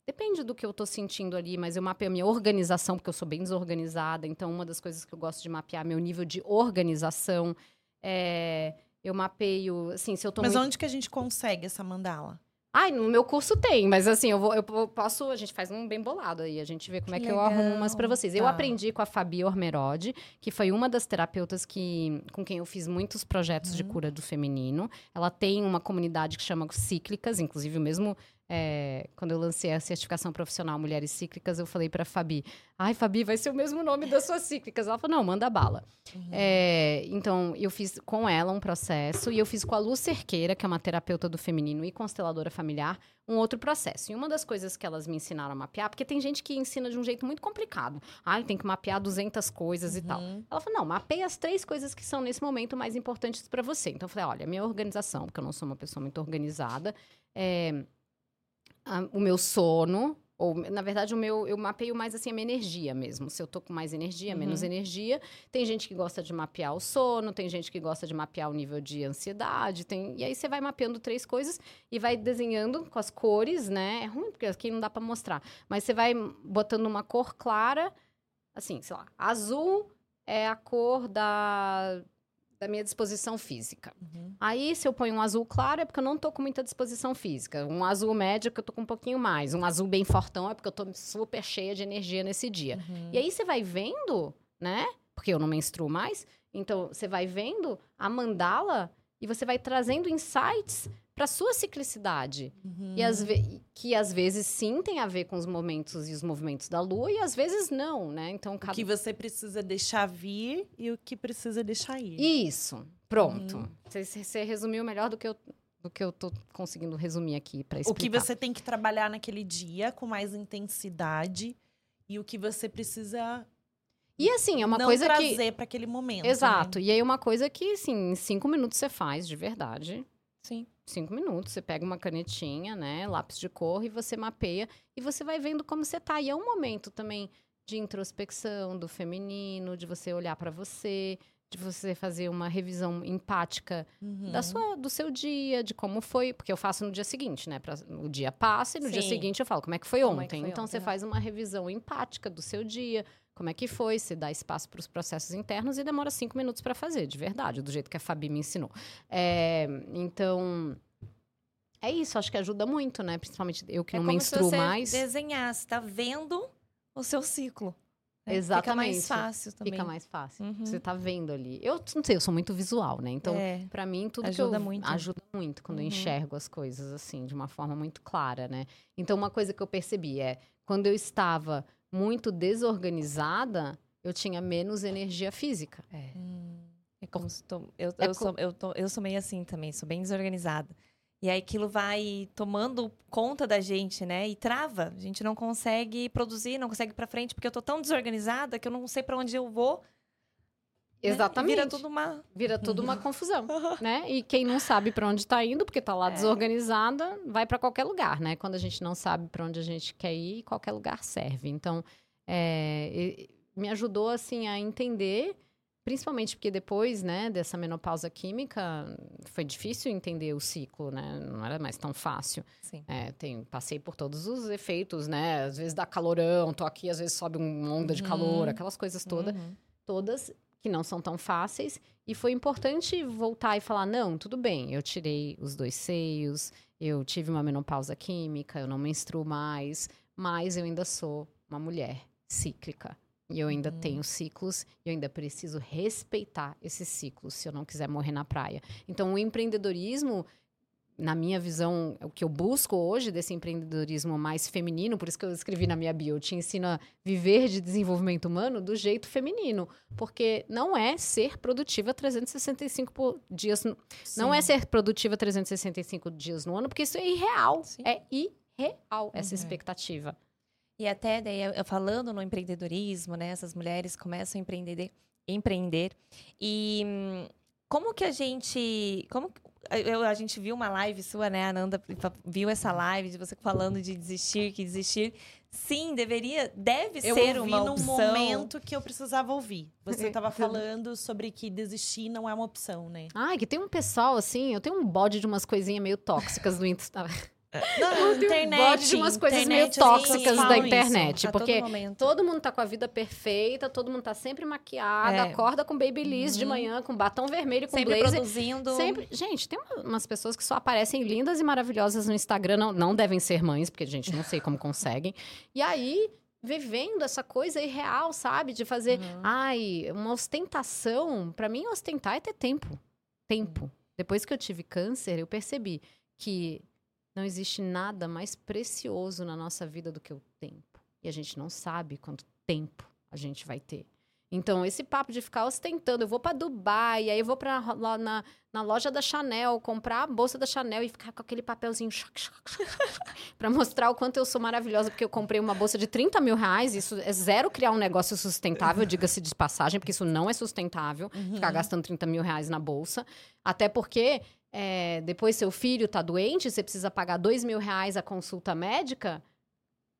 Depende do que eu tô sentindo ali, mas eu mapeio a minha organização, porque eu sou bem desorganizada. Então, uma das coisas que eu gosto de mapear é meu nível de organização. É, Eu mapeio, assim, se eu tô Mas muito... onde que a gente consegue essa mandala? Ai, no meu curso tem, mas assim, eu, vou, eu eu posso. A gente faz um bem bolado aí, a gente vê como Que é que eu arrumo umas pra legal. vocês. Eu Tá. aprendi com a Fabi Ormerod, que foi uma das terapeutas que, com quem eu fiz muitos projetos de Uhum. cura do feminino. Ela tem uma comunidade que chama Cíclicas, inclusive o mesmo. É, quando eu lancei a certificação profissional Mulheres Cíclicas, eu falei pra Fabi: Ai, Fabi, vai ser o mesmo nome das suas cíclicas. Ela falou: Não, manda bala. Uhum. É, então, eu fiz com ela um processo e eu fiz com a Lu Cerqueira, que é uma terapeuta do feminino e consteladora familiar, um outro processo. E uma das coisas que elas me ensinaram a mapear, porque tem gente que ensina de um jeito muito complicado. Ai, tem que mapear 200 coisas e tal. Uhum. Ela falou: não, mapeia as três coisas que são nesse momento mais importantes para você. Então, eu falei: olha, minha organização, porque eu não sou uma pessoa muito organizada, é, a- o meu sono, Ou, na verdade, o meu, eu mapeio mais assim a minha energia mesmo. Se eu tô com mais energia, menos Uhum. energia. Tem gente que gosta de mapear o sono, tem gente que gosta de mapear o nível de ansiedade. Tem... E aí você vai mapeando três coisas e vai desenhando com as cores, né? É ruim, porque aqui não dá pra mostrar. Mas você vai botando uma cor clara, assim, sei lá, azul é a cor da, da minha disposição física. Uhum. Aí, se eu ponho um azul claro, é porque eu não tô com muita disposição física. Um azul médio é que eu tô com um pouquinho mais. Um azul bem fortão é porque eu tô super cheia de energia nesse dia. Uhum. E aí você vai vendo, né? Porque eu não menstruo mais. Então, você vai vendo a mandala e você vai trazendo insights para sua ciclicidade. Uhum. E às ve- que às vezes sim tem a ver com os momentos e os movimentos da lua e às vezes não, né? Então, O cada... que você precisa deixar vir e o que precisa deixar ir. Isso, pronto. Uhum. Você, você resumiu melhor do que eu do que eu tô conseguindo resumir aqui para O explicar. que você tem que trabalhar naquele dia com mais intensidade e o que você precisa E assim, é uma não coisa que trazer para aquele momento. Exato. né? E aí uma coisa que, assim, em cinco minutos você faz, de verdade. Sim. Cinco minutos, você pega uma canetinha, né, lápis de cor e você mapeia e você vai vendo como você tá. E é um momento também de introspecção do feminino, de você olhar pra você, de você fazer uma revisão empática Uhum. da sua, do seu dia, de como foi, porque eu faço no dia seguinte, né? Pra, o dia passa e no dia Sim. seguinte eu falo como é que foi Como ontem. é que foi então ontem, você né? faz uma revisão empática do seu dia, como é que foi, você dá espaço para os processos internos e demora cinco minutos para fazer, de verdade, do jeito que a Fabi me ensinou. É, então é isso, acho que ajuda muito, né? Principalmente eu que é não como se menstruo você mais. desenhasse, tá vendo o seu ciclo. né? Fica Exatamente. mais fácil também. Fica mais fácil. Uhum. Você tá vendo ali. Eu não sei, eu sou muito visual, né? Então, É. Pra mim, tudo Ajuda que eu... muito. Ajuda muito quando eu Uhum. enxergo as coisas, assim, de uma forma muito clara, né? Então, uma coisa que eu percebi é, quando eu estava muito desorganizada, eu tinha menos energia física. É. Hum. É como se tô, eu, É eu, co- sou, eu, tô, eu sou meio assim também, sou bem desorganizada. E aí aquilo vai tomando conta da gente, né? E trava. A gente não consegue produzir, não consegue ir pra frente, porque eu tô tão desorganizada que eu não sei pra onde eu vou. Né? Exatamente. Vira tudo uma. Vira tudo uma confusão, né? E quem não sabe pra onde tá indo, porque tá lá É. desorganizada, vai pra qualquer lugar, né? Quando a gente não sabe pra onde a gente quer ir, qualquer lugar serve. Então, é, me ajudou, assim, a entender, principalmente porque depois, né, dessa menopausa química, foi difícil entender o ciclo, né? Não era mais tão fácil. Sim. É, tem, passei por todos os efeitos, né? Às vezes dá calorão, tô aqui, às vezes sobe uma onda de Uhum. calor, aquelas coisas todas Uhum. todas que não são tão fáceis. E foi importante voltar e falar: não, tudo bem, eu tirei os dois seios, eu tive uma menopausa química, eu não menstruo mais, mas eu ainda sou uma mulher cíclica. E eu ainda Uhum. tenho ciclos, e eu ainda preciso respeitar esses ciclos se eu não quiser morrer na praia. Então, o empreendedorismo, na minha visão, o que eu busco hoje desse empreendedorismo mais feminino, por isso que eu escrevi na minha bio, eu te ensino a viver de desenvolvimento humano do jeito feminino. Porque não é ser produtiva 365 por dias. no- Não é ser produtiva 365 dias no ano, porque isso é irreal. Sim. É irreal essa Uhum. expectativa. E até daí, eu- eu falando no empreendedorismo, né? Essas mulheres começam a empreender, empreender. E hum, como que a gente. Como eu- a gente viu uma live sua, né? Ananda viu essa live de você falando de desistir, que desistir. Sim, deveria, deve Eu ser ouvi uma num opção. momento que eu precisava ouvir. Você estava falando sobre que desistir não é uma opção, né? Ai, que tem um pessoal assim, eu tenho um bode de umas coisinhas meio tóxicas do Insta. Não, tenho um bode de umas coisas meio internet, tóxicas da isso. internet. a todo porque momento. Todo mundo tá com a vida perfeita, todo mundo tá sempre maquiada, É. acorda com babyliss de Uhum. manhã, com batom vermelho, com Sempre blazer. produzindo. Sempre. Gente, tem uma- umas pessoas que só aparecem lindas e maravilhosas no Instagram, não, não devem ser mães, porque, gente, não sei como conseguem. E aí, vivendo essa coisa irreal, sabe? De fazer. Uhum. Ai, uma ostentação. Pra mim, ostentar é ter tempo. Tempo. Depois que eu tive câncer, eu percebi que não existe nada mais precioso na nossa vida do que o tempo. E a gente não sabe quanto tempo a gente vai ter. Então, esse papo de ficar ostentando, eu vou pra Dubai, aí eu vou pra, lá na, na loja da Chanel, comprar a bolsa da Chanel e ficar com aquele papelzinho pra mostrar o quanto eu sou maravilhosa, porque eu comprei uma bolsa de 30 mil reais. Isso é zero criar um negócio sustentável, diga-se de passagem, porque isso não é sustentável, Uhum. ficar gastando 30 mil reais na bolsa. Até porque é, depois seu filho tá doente, você precisa pagar 2 mil reais a consulta médica.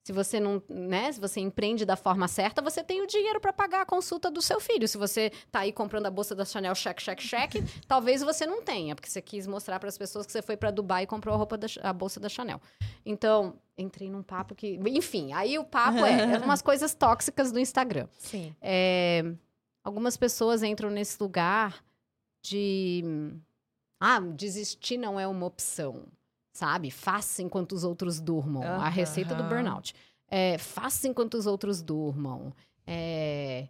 Se você não, né, se você empreende da forma certa, você tem o dinheiro para pagar a consulta do seu filho. Se você tá aí comprando a bolsa da Chanel check check check, talvez você não tenha, porque você quis mostrar para as pessoas que você foi para Dubai e comprou a roupa da, a bolsa da Chanel. Então, entrei num papo que, enfim, aí o papo é, é umas coisas tóxicas do Instagram. Sim. É, algumas pessoas entram nesse lugar de ah, desistir não é uma opção sabe? Faça enquanto os outros durmam. Aham. A receita do burnout. É, faça enquanto os outros durmam. É,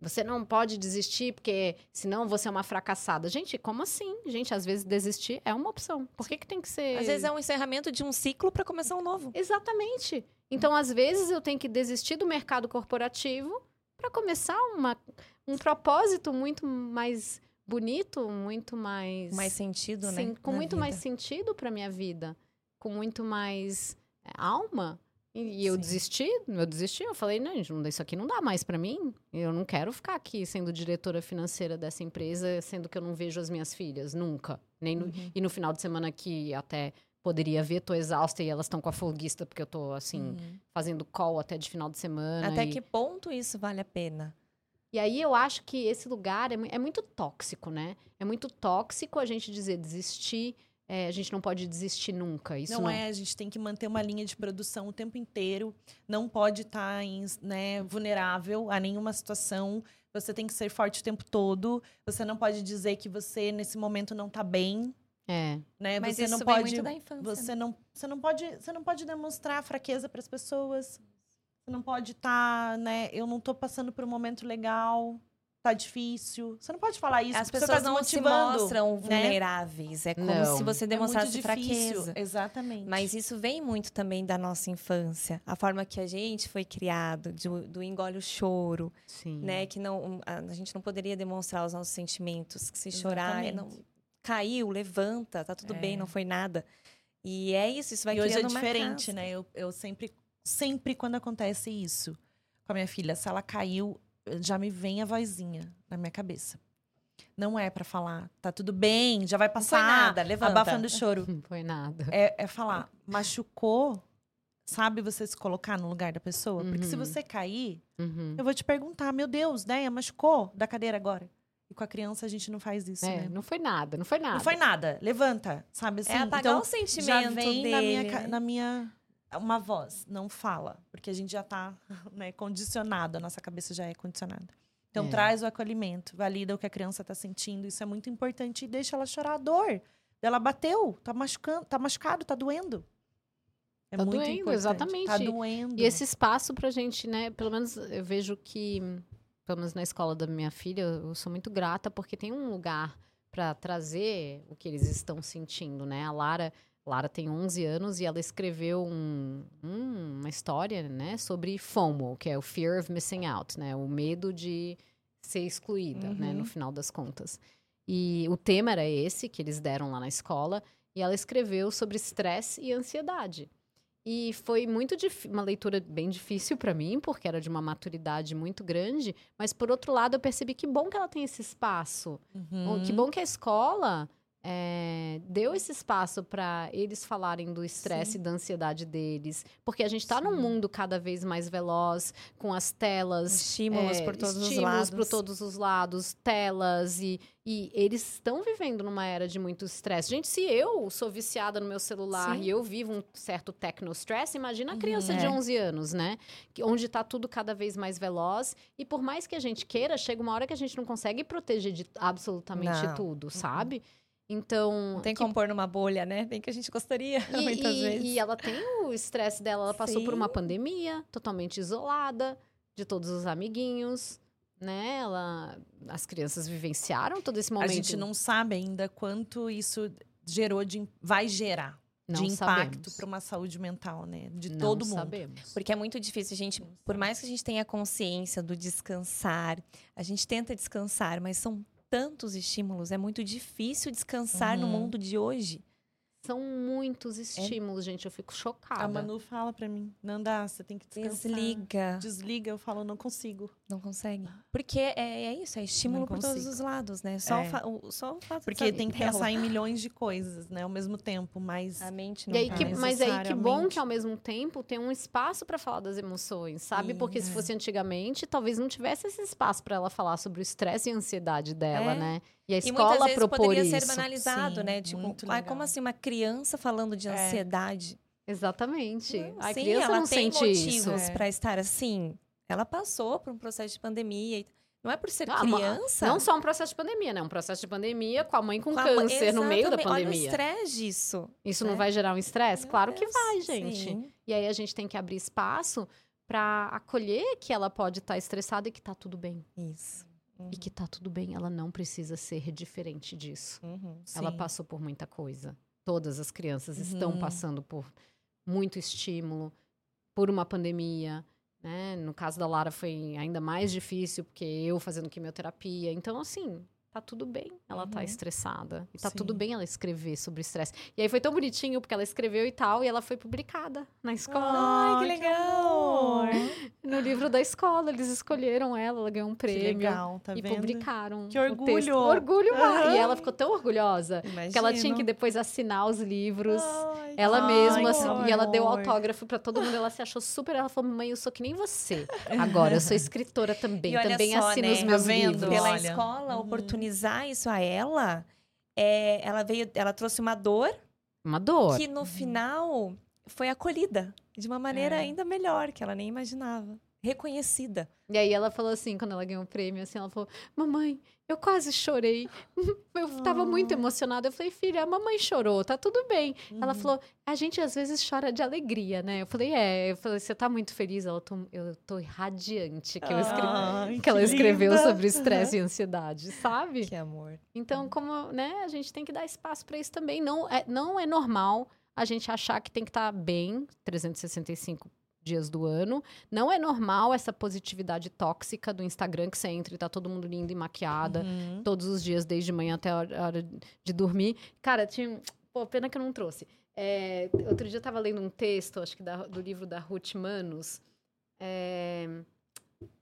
você não pode desistir porque senão você é uma fracassada. Gente, como assim? Gente, às vezes desistir é uma opção. Por que, que tem que ser. Às vezes é um encerramento de um ciclo para começar um novo. Exatamente. Então, às vezes, eu tenho que desistir do mercado corporativo para começar uma, um propósito muito mais bonito, muito mais. Mais sentido, Sim, né? com na muito vida. mais sentido para minha vida, com muito mais é, alma. E, e eu desisti, eu desisti, eu falei, não, gente, isso aqui não dá mais para mim. Eu não quero ficar aqui sendo diretora financeira dessa empresa, sendo que eu não vejo as minhas filhas nunca. Nem no- Uhum. E no final de semana que até poderia ver, tô exausta e elas estão com a folguista porque eu tô assim, Uhum. fazendo call até de final de semana. Até e... que ponto isso vale a pena? E aí eu acho que esse lugar é, é muito tóxico, né? É muito tóxico a gente dizer desistir. é, a gente não pode desistir nunca. Isso não, não, é, a gente tem que manter uma linha de produção o tempo inteiro. Não pode estar né, vulnerável a nenhuma situação. Você tem que ser forte o tempo todo. Você não pode dizer que você, nesse momento, não tá bem. É. Né? Mas você isso não vem pode. muito da infância. né? Você não, você não pode, você não pode demonstrar fraqueza para as pessoas. Você não pode estar, né? Eu não tô passando por um momento legal. Tá difícil. Você não pode falar isso. As porque você pessoas tá não se mostram né? vulneráveis. É como Não. se você É demonstrasse difícil. fraqueza. Exatamente. Mas isso vem muito também da nossa infância. A forma que a gente foi criado, de- do engole o choro, Sim. né? Que não, a, a gente não poderia demonstrar os nossos sentimentos. Que se chorar, é não, caiu, levanta, tá tudo É. bem, não foi nada. E é isso, isso vai e hoje é criando uma diferente, né? Eu, eu sempre, sempre quando acontece isso com a minha filha, se ela caiu, já me vem a vozinha na minha cabeça. Não é pra falar, tá tudo bem, já vai Não foi passar. nada, levanta. Abafando o choro. Não foi nada. É, é falar, machucou, sabe você se colocar no lugar da pessoa? Porque se Uhum. você cair, Uhum. eu vou te perguntar, meu Deus, né? Machucou da cadeira agora. E com a criança a gente não faz isso, É, né? não foi nada, não foi nada. Não foi nada, levanta, sabe assim? É apagar então, o sentimento já vem dele. na minha, na minha uma voz, não fala, porque a gente já tá né, condicionado, a nossa cabeça já é condicionada. Então É. traz o acolhimento, valida o que a criança tá sentindo, isso é muito importante e deixa ela chorar a dor. Ela bateu, tá machucando, tá machucado, tá doendo. É Tá muito doendo, importante. exatamente. Tá doendo. E esse espaço pra gente, né? Pelo menos eu vejo que, pelo menos na escola da minha filha, eu sou muito grata porque tem um lugar pra trazer o que eles estão sentindo, né? A Lara, Lara tem 11 anos e ela escreveu um- um- uma história, né? Sobre FOMO, que é o Fear of Missing Out, né? O medo de ser excluída, né? Uhum. No final das contas. E o tema era esse que eles deram lá na escola e ela escreveu sobre estresse e ansiedade. E foi muito uma leitura bem difícil para mim, porque era de uma maturidade muito grande, mas por outro lado eu percebi que bom que ela tem esse espaço. Uhum. Que bom que a escola é, deu esse espaço para eles falarem do estresse e da ansiedade deles, porque a gente está num mundo cada vez mais veloz, com as telas, Estímulos é, por todos os estímulos lados. por todos os lados, telas e, e eles estão vivendo numa era de muito estresse. Gente, se eu sou viciada no meu celular Sim. e eu vivo um certo techno-stress, imagina a criança Uhum. de É. 11 anos, né? Que- onde está tudo cada vez mais veloz e por mais que a gente queira, chega uma hora que a gente não consegue proteger de absolutamente Não. tudo, sabe? Então, Não tem que como pôr numa bolha, né? Bem que a gente gostaria, e, muitas e- vezes. e ela tem o estresse dela, ela passou por uma pandemia, totalmente isolada de todos os amiguinhos, né? Ela, as crianças vivenciaram todo esse A momento. gente não sabe ainda quanto isso gerou de vai gerar não de impacto para uma saúde mental, né? De Não todo mundo. sabemos. Porque é muito difícil, gente. Por mais que a gente tenha consciência do descansar, a gente tenta descansar, mas são tantos estímulos, é muito difícil descansar no Uhum. mundo de hoje. São muitos estímulos, gente. Eu fico chocada. A Manu fala pra mim, Nanda, você tem que descansar. Desliga. Desliga, eu falo, não consigo. Não consegue. Porque é, é isso, é estímulo por todos os lados, né? Só, É. o, fa- o, só o fato Porque de tem que pensar em milhões de coisas, né, ao mesmo tempo, mas A mente não E aí, tá. que, mas aí que bom que ao mesmo tempo tem um espaço para falar das emoções, sabe? Sim, Porque se é. fosse antigamente, talvez não tivesse esse espaço para ela falar sobre o estresse e a ansiedade dela, É. né? E a E muitas escola vezes poderia isso. ser banalizado, Sim, né? Tipo, muito ah, legal. como assim uma criança falando de É. ansiedade? Exatamente. Não, a Sim, criança ela não tem sente motivos. É. para estar assim. Ela passou por um processo de pandemia. Não é por ser Ah, criança. Não só um processo de pandemia, né? Um processo de pandemia com a mãe com, com câncer no meio da Exatamente. Olha o pandemia. estresse disso. Isso não né? vai gerar um estresse? Claro que Deus, vai, gente. sim. E aí a gente tem que abrir espaço para acolher que ela pode estar estressada e que tá tudo bem. Isso. E que tá tudo bem, ela não precisa ser diferente disso. Uhum. Ela passou por muita coisa. Todas as crianças estão Uhum. passando por muito estímulo, por uma pandemia. Né? No caso da Lara foi ainda mais difícil, porque eu fazendo quimioterapia. Então, assim, tá tudo bem ela tá Uhum. estressada. E tá Sim. tudo bem ela escrever sobre estresse. E aí foi tão bonitinho, porque ela escreveu e tal, e ela foi publicada na escola. Ai, que legal! No livro da escola, eles escolheram ela, ela ganhou um Que prêmio. legal, tá e vendo? publicaram. Que o texto. orgulho! Orgulho. Aham. E ela ficou tão orgulhosa Imagino. que ela tinha que depois assinar os livros. Ai, que Ela mesma, que assim, e ela deu autógrafo pra todo mundo. Ela se achou super. Ela falou: Mãe, eu sou que nem você. Agora, eu sou escritora também. E também só, assino né? os meus Tá vendo? livros. pela Olha. escola Uhum. Oportunizar isso a ela, é, ela veio, ela trouxe uma dor Uma dor. que no final foi acolhida de uma maneira É. ainda melhor, que ela nem imaginava. Reconhecida. E aí ela falou assim, quando ela ganhou o prêmio, assim, ela falou: Mamãe, eu quase chorei. Eu tava muito Ah. emocionada. Eu falei, filha, a mamãe chorou, tá tudo bem. Ela Uhum. falou, a gente às vezes chora de alegria, né? Eu falei, é. Eu falei, você tá muito feliz? Ela, tô, eu tô radiante que eu escrevi. Ai, que ela escreveu linda. sobre estresse e ansiedade, sabe? Que amor. Então, como, né, a gente tem que dar espaço para isso também. Não é, não é normal a gente achar que tem que estar bem 365 dias do ano. Não é normal essa positividade tóxica do Instagram que você entra e tá todo mundo lindo e maquiada Uhum. todos os dias, desde manhã até a hora, de dormir. Cara, tinha. Pô, pena que eu não trouxe. É, outro dia eu tava lendo um texto, acho que da- do livro da Ruth Manos. É,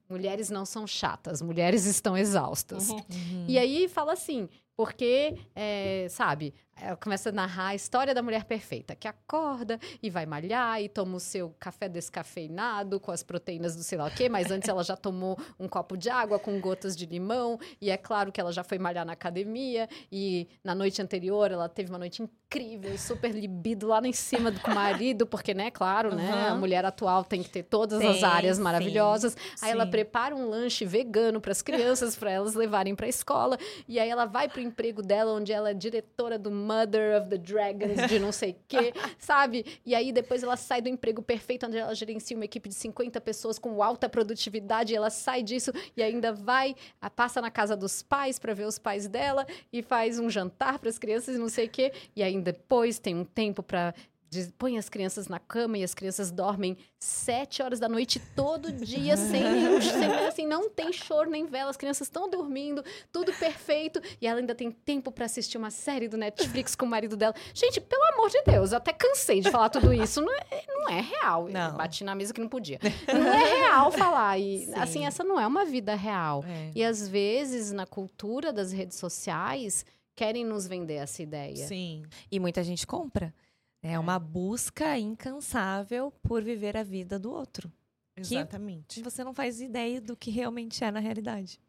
Mulheres não são chatas, mulheres estão exaustas. Uhum. E aí fala assim, porque, é, sabe, ela começa a narrar a história da mulher perfeita, que acorda e vai malhar e toma o seu café descafeinado com as proteínas do sei lá o quê, mas antes ela já tomou um copo de água com gotas de limão, e é claro que ela já foi malhar na academia, e na noite anterior ela teve uma noite incrível, super libido lá em cima do o marido, porque, né, claro, né, a Aham. mulher atual tem que ter todas as áreas sim. maravilhosas, Aí ela Sim. prepara um lanche vegano para as crianças, para elas levarem para a escola. E aí ela vai pro emprego dela, onde ela é diretora do Mother of the Dragons, de não sei o quê, sabe? E aí depois ela sai do emprego perfeito, onde ela gerencia uma equipe de 50 pessoas com alta produtividade. E ela sai disso e ainda vai, passa na casa dos pais para ver os pais dela e faz um jantar para as crianças e não sei o quê. E aí depois tem um tempo para Diz- põe as crianças na cama e as crianças dormem sete horas da noite todo dia, sem nenhum, sem, assim, não tem choro nem vela, as crianças estão dormindo, tudo perfeito, e ela ainda tem tempo para assistir uma série do Netflix com o marido dela. Gente, pelo amor de Deus, eu até cansei de falar tudo isso, não é, não é real. Eu Não. Bati na mesa que não podia. Não é real falar, e Sim. assim, essa não é uma vida real. É. E às vezes, na cultura das redes sociais, querem nos vender essa ideia. Sim. E muita gente compra. É uma busca incansável por viver a vida do outro. Exatamente. Você não faz ideia do que realmente é na realidade.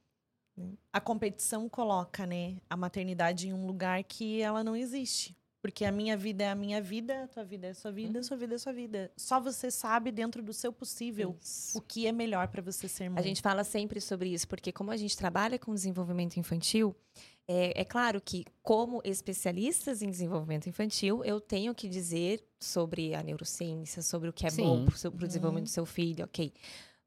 A competição coloca, né, a maternidade em um lugar que ela não existe. Porque a minha vida é a minha vida, a tua vida é a sua vida, a sua vida é a sua vida. Só você sabe, dentro do seu possível, o que é melhor para você ser mãe. A gente fala sempre sobre isso, porque como a gente trabalha com desenvolvimento infantil, é, é claro que, como especialistas em desenvolvimento infantil, eu tenho que dizer sobre a neurociência, sobre o que é Sim. bom para o Uhum. desenvolvimento do seu filho, ok.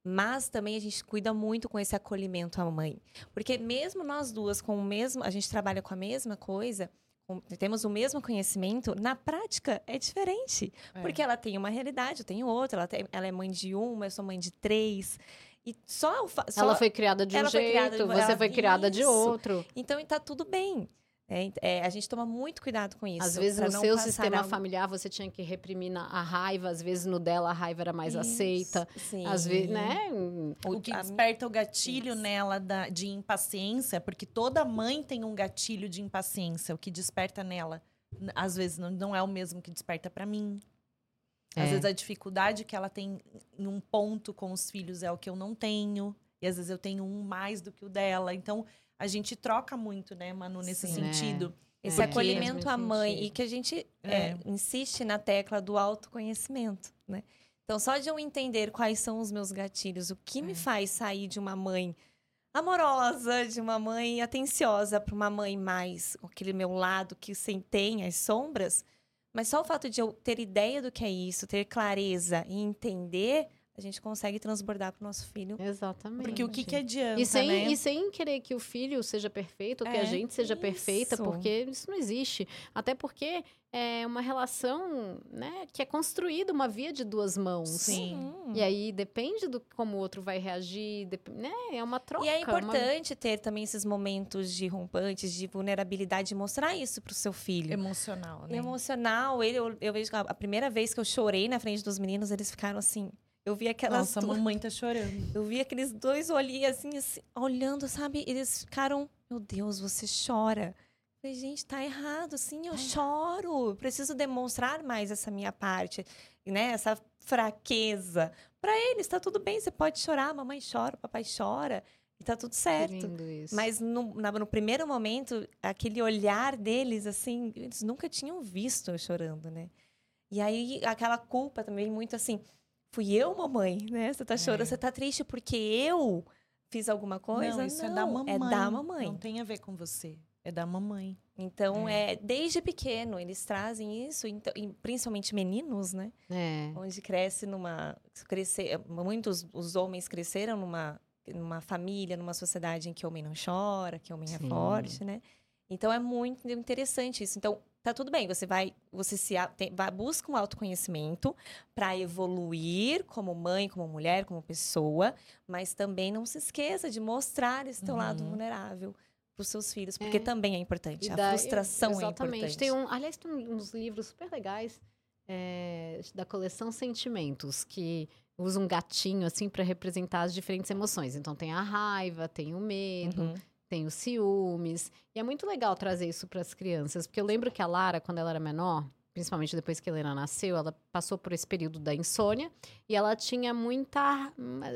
Mas também a gente cuida muito com esse acolhimento à mãe. Porque mesmo nós duas, com o mesmo, a gente trabalha com a mesma coisa, com- temos o mesmo conhecimento, na prática é diferente. É. Porque ela tem uma realidade, eu tenho outra. Ela, tem- ela é mãe de uma, eu sou mãe de três. E só o fa- só- Ela foi criada de um jeito, de- você ela- foi criada de Isso. outro. Então tá tudo bem. É, é, a gente toma muito cuidado com isso. Às vezes no seu sistema algo- familiar você tinha que reprimir na- a raiva, às vezes no dela a raiva era mais aceita. Sim. Às vezes, né? O que a- desperta o gatilho Isso. nela da- de impaciência, porque toda mãe tem um gatilho de impaciência. O que desperta nela, às vezes, não, não é o mesmo que desperta pra mim. Às É. vezes a dificuldade que ela tem em um ponto com os filhos é o que eu não tenho. E às vezes eu tenho um mais do que o dela. Então a gente troca muito, né, Manu, nesse Sim. sentido. Esse Porque- acolhimento à mãe sentido. e que a gente É. é, insiste na tecla do autoconhecimento, né? Então, só de eu entender quais são os meus gatilhos, o que me É. faz sair de uma mãe amorosa, de uma mãe atenciosa para uma mãe mais com aquele meu lado que sem tem as sombras, mas só o fato de eu ter ideia do que é isso, ter clareza e entender, a gente consegue transbordar para o nosso filho. Exatamente. Porque o que, que adianta, E sem, né? e sem querer que o filho seja perfeito, ou que a É, gente seja perfeita, isso. porque isso não existe. Até porque é uma relação né, que é construída uma via de duas mãos. Sim. E aí depende do como o outro vai reagir, dep- né? É uma troca. E é uma- importante ter também esses momentos de rompantes, de vulnerabilidade, e mostrar isso pro seu filho. Emocional, né? Emocional, ele, eu, eu vejo a primeira vez que eu chorei na frente dos meninos, eles ficaram assim. Eu vi aquelas. Nossa, a du- mamãe tá chorando. Eu vi aqueles dois olhinhos assim, assim, olhando, sabe? Eles ficaram, meu Deus, você chora. Eu Falei, gente, tá errado, sim, eu choro. Eu Preciso demonstrar mais essa minha parte, né? Essa fraqueza. Pra eles, tá tudo bem, você pode chorar, a mamãe chora, papai chora, e tá tudo certo. Mas no, na- no primeiro momento, aquele olhar deles, assim, eles nunca tinham visto eu chorando, né? E aí, aquela culpa também, muito assim, fui eu, mamãe, né? Você tá chorando, É. você tá triste porque eu fiz alguma coisa? não, isso é da Não, mamãe. É da mamãe. Não tem a ver com você. É da mamãe. Então, é. desde pequeno, eles trazem isso, então, principalmente meninos, né? É. Onde cresce numa. Crescer, muitos os homens cresceram numa, numa família, numa sociedade em que o homem não chora, que o homem é Sim. forte, né? Então é muito interessante isso. Então, tá tudo bem, você vai, você se tem- vai, busca um autoconhecimento para evoluir como mãe, como mulher, como pessoa, mas também não se esqueça de mostrar esse teu lado Uhum. vulnerável para os seus filhos, porque É. também é importante. E a frustração exatamente. é importante. Tem um, aliás, tem uns livros super legais é, da coleção Sentimentos, que usa um gatinho assim para representar as diferentes emoções. Então tem a raiva, tem o medo, Uhum. Tem os ciúmes. E é muito legal trazer isso para as crianças, porque eu lembro que a Lara, quando ela era menor, principalmente depois que a Helena nasceu, ela passou por esse período da insônia e ela tinha muita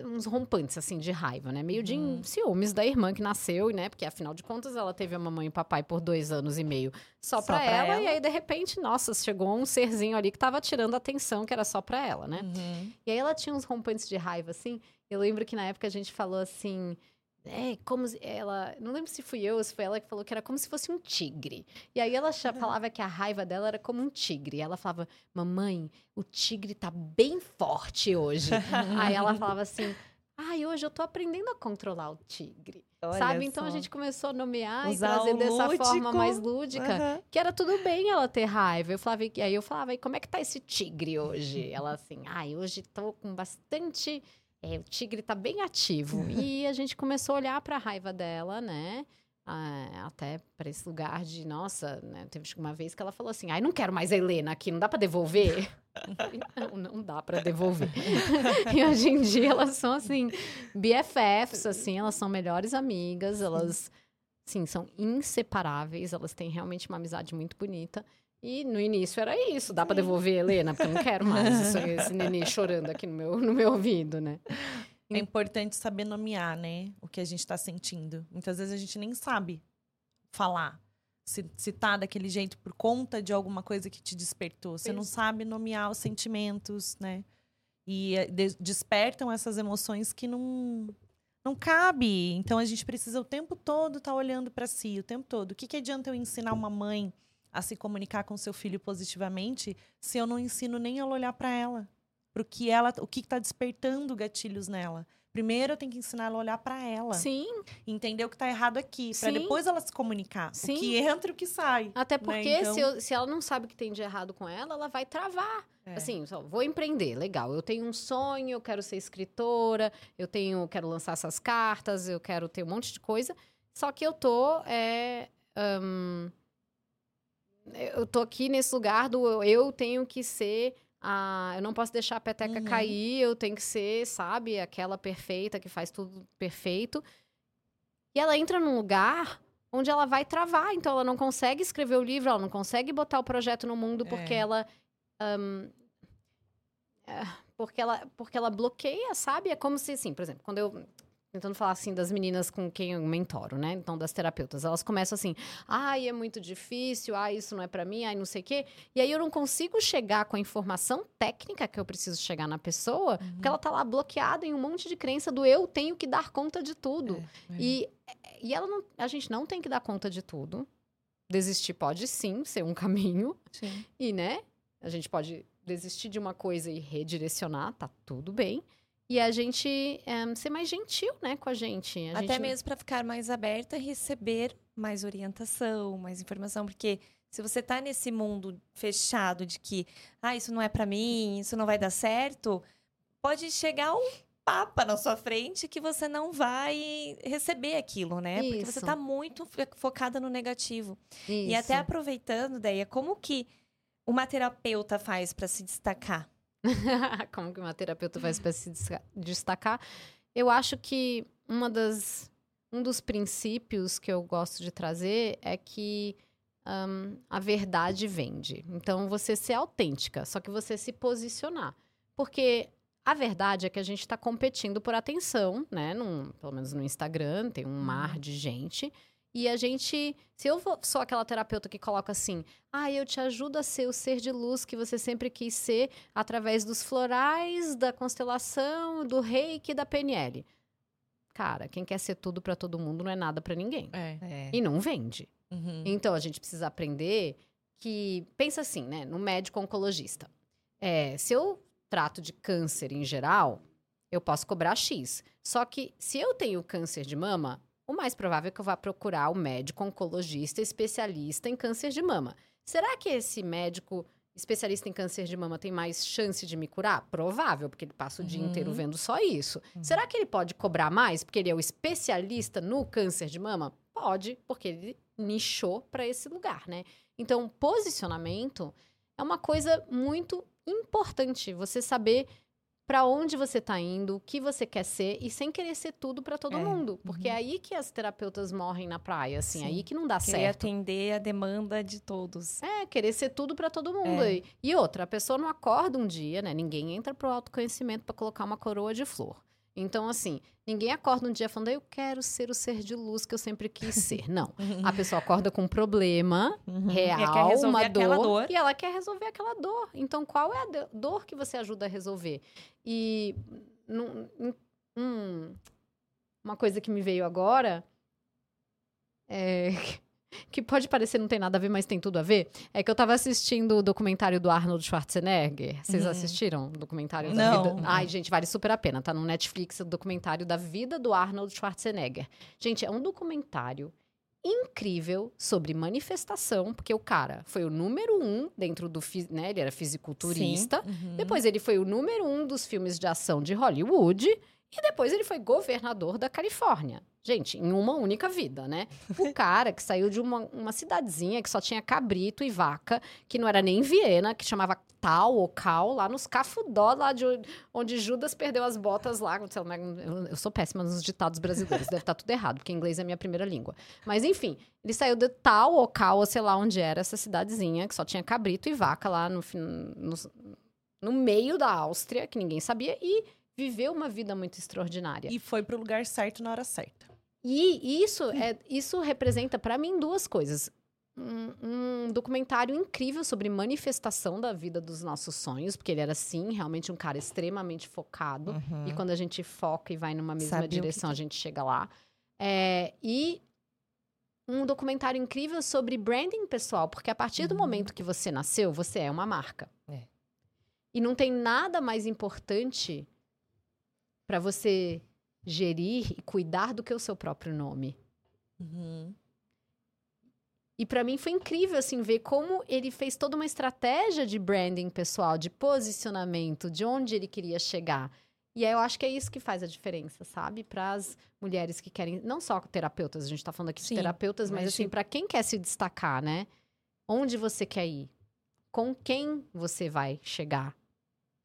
uns rompantes assim de raiva, né? Meio de Uhum. ciúmes da irmã que nasceu, né? Porque afinal de contas ela teve a mamãe e o papai por dois anos e meio só, Só pra, pra ela, ela. e aí de repente, nossa, chegou um serzinho ali que tava tirando a atenção que era só pra ela, né? Uhum. E aí ela tinha uns rompantes de raiva, assim. Eu lembro que na época a gente falou assim. É, como se ela. Não lembro se fui eu ou se foi ela que falou que era como se fosse um tigre. E aí ela falava que a raiva dela era como um tigre. E ela falava, mamãe, o tigre tá bem forte hoje. aí ela falava assim. Ai, hoje eu tô aprendendo a controlar o tigre. Olha Sabe? Então a só. gente começou a nomear Usar e trazer dessa forma lúdico. mais lúdica Aham. que era tudo bem ela ter raiva. Eu falava, e aí eu falava, e como é que tá esse tigre hoje? Ela assim, ai, hoje tô com bastante. É, o tigre tá bem ativo. e a gente começou a olhar pra raiva dela, né? Ah, até para esse lugar de, nossa, né? Teve uma vez que ela falou assim: ai, não quero mais a Helena aqui, não dá pra devolver? Não, não dá pra devolver. e hoje em dia elas são assim, BFFs, assim, elas são melhores amigas, elas, sim, são inseparáveis, elas têm realmente uma amizade muito bonita. E no início era isso, dá pra devolver, Helena, porque eu não quero mais isso, esse nenê chorando aqui no meu, no meu ouvido, né? É importante saber nomear, né? O que a gente tá sentindo. Muitas vezes a gente nem sabe falar. Se, se tá daquele jeito por conta de alguma coisa que te despertou. Você não sabe nomear os sentimentos, né? E eh, de- despertam essas emoções que não, não cabe. Então a gente precisa o tempo todo estar olhando para si, o tempo todo. O que, que adianta eu ensinar uma mãe a se comunicar com seu filho positivamente se eu não ensino nem ela olhar para ela? Pro que ela, o que está despertando gatilhos nela? Primeiro eu tenho que ensinar ela a olhar para ela, Sim, entender o que está errado aqui, para depois ela se comunicar. Sim. O que entra e o que sai. até porque Então- se, eu- se ela não sabe o que tem de errado com ela, ela vai travar. É. Assim, só, vou empreender, legal. Eu tenho um sonho, eu quero ser escritora, eu tenho, quero lançar essas cartas, eu quero ter um monte de coisa. Só que eu tô é, hum, eu tô aqui nesse lugar do eu tenho que ser a, eu não posso deixar a peteca Uhum. cair, eu tenho que ser, sabe, aquela perfeita que faz tudo perfeito. E ela entra num lugar onde ela vai travar, então ela não consegue escrever o livro, ela não consegue botar o projeto no mundo porque É. ela ahn, é, porque ela porque ela bloqueia, sabe? É como se assim, por exemplo, quando eu tentando falar assim das meninas com quem eu mentoro, né? Então das terapeutas, elas começam assim: "Ai, é muito difícil, ai, isso não é pra mim, ai, não sei o quê". E aí eu não consigo chegar com a informação técnica que eu preciso chegar na pessoa, porque ela tá lá bloqueada em um monte de crença do eu tenho que dar conta de tudo. É. E, e ela não, a gente não tem que dar conta de tudo. Desistir pode sim ser um caminho. Sim. E, né? A gente pode desistir de uma coisa e redirecionar, tá tudo bem. E a gente eh, ser mais gentil, né, com a gente. A Até gente- mesmo para ficar mais aberta e receber mais orientação, mais informação, porque se você tá nesse mundo fechado de que, ah, isso não é para mim, isso não vai dar certo, pode chegar um papa na sua frente que você não vai receber aquilo, né? Porque você Isso. tá muito fo- focada no negativo. E Isso. até aproveitando, Deia, como que uma terapeuta faz para se destacar? Como que uma terapeuta faz para se destacar? Eu acho que uma das, um dos princípios que eu gosto de trazer é que hum, a verdade vende. Então, você ser autêntica, só que você se posicionar. Porque a verdade é que a gente está competindo por atenção, né? Num- pelo menos no Instagram, tem um mar de gente. E a gente. Se eu vou- sou aquela terapeuta que coloca assim, ah, eu te ajudo a ser o ser de luz que você sempre quis ser através dos florais, da constelação, do reiki e da PNL. Cara, quem quer ser tudo pra todo mundo não é nada pra ninguém. É. E não vende. Uhum. Então a gente precisa aprender que. Pensa assim, né? No médico oncologista. É, se eu trato de câncer em geral, eu posso cobrar X. Só que se eu tenho câncer de mama, o mais provável é que eu vá procurar o médico oncologista especialista em câncer de mama. Será que esse médico especialista em câncer de mama tem mais chance de me curar? Provável, porque ele passa o dia Uhum. inteiro vendo só isso. Será que ele pode cobrar mais porque ele é o especialista no câncer de mama? Pode, porque ele nichou para esse lugar, né? Então, posicionamento é uma coisa muito importante. Você saber para onde você tá indo, o que você quer ser e sem querer ser tudo para todo É, mundo, porque uhum. é aí que as terapeutas morrem na praia, assim, Sim. aí que não dá Querer certo. atender a demanda de todos. É, querer ser tudo pra todo mundo. É. E, e outra, a pessoa não acorda um dia, né? Ninguém entra pro autoconhecimento pra colocar uma coroa de flor. Então, assim, ninguém acorda um dia falando, eu quero ser o ser de luz que eu sempre quis ser. Não. A pessoa acorda com um problema Uhum. real, E uma dor, dor. e ela quer resolver aquela dor. Então, qual é a do- dor que você ajuda a resolver? E num- um- uma coisa que me veio agora é que pode parecer não tem nada a ver, mas tem tudo a ver, é que eu tava assistindo o documentário do Arnold Schwarzenegger. Vocês Uhum. assistiram o documentário da Não. vida? Ai, gente, vale super a pena. Tá no Netflix o documentário da vida do Arnold Schwarzenegger. Gente, é um documentário incrível sobre manifestação, porque o cara foi o número um dentro do, né, ele era fisiculturista. Uhum. Depois ele foi o número um dos filmes de ação de Hollywood. E depois ele foi governador da Califórnia. Gente, em uma única vida, né? O cara que saiu de uma, uma cidadezinha que só tinha cabrito e vaca, que não era nem Viena, que chamava Tal ou Cal, lá nos Cafudó, lá de onde- Judas perdeu as botas lá. Eu, sou péssima nos ditados brasileiros, deve estar tudo errado, porque inglês é minha primeira língua. Mas enfim, ele saiu de Tal ou Cal, ou sei lá onde era essa cidadezinha, que só tinha cabrito e vaca lá no, no, no meio da Áustria, que ninguém sabia, e viveu uma vida muito extraordinária. E foi pro lugar certo na hora certa. E isso, é, isso representa para mim duas coisas. Um, um documentário incrível sobre manifestação da vida dos nossos sonhos, porque ele era, sim, realmente um cara extremamente focado. Uhum. E quando a gente foca e vai numa mesma Sabia o que direção, a gente chega lá. É, e um documentário incrível sobre branding pessoal, porque a partir do Uhum. momento que você nasceu, você é uma marca. É. E não tem nada mais importante para você gerir e cuidar do que o seu próprio nome. Uhum. E para mim foi incrível assim ver como ele fez toda uma estratégia de branding pessoal, de posicionamento, de onde ele queria chegar. E aí eu acho que é isso que faz a diferença, sabe? Para as mulheres que querem, não só terapeutas, a gente tá falando aqui de Sim, terapeutas, mas, mas assim, para quem quer se destacar, né? Onde você quer ir? Com quem você vai chegar?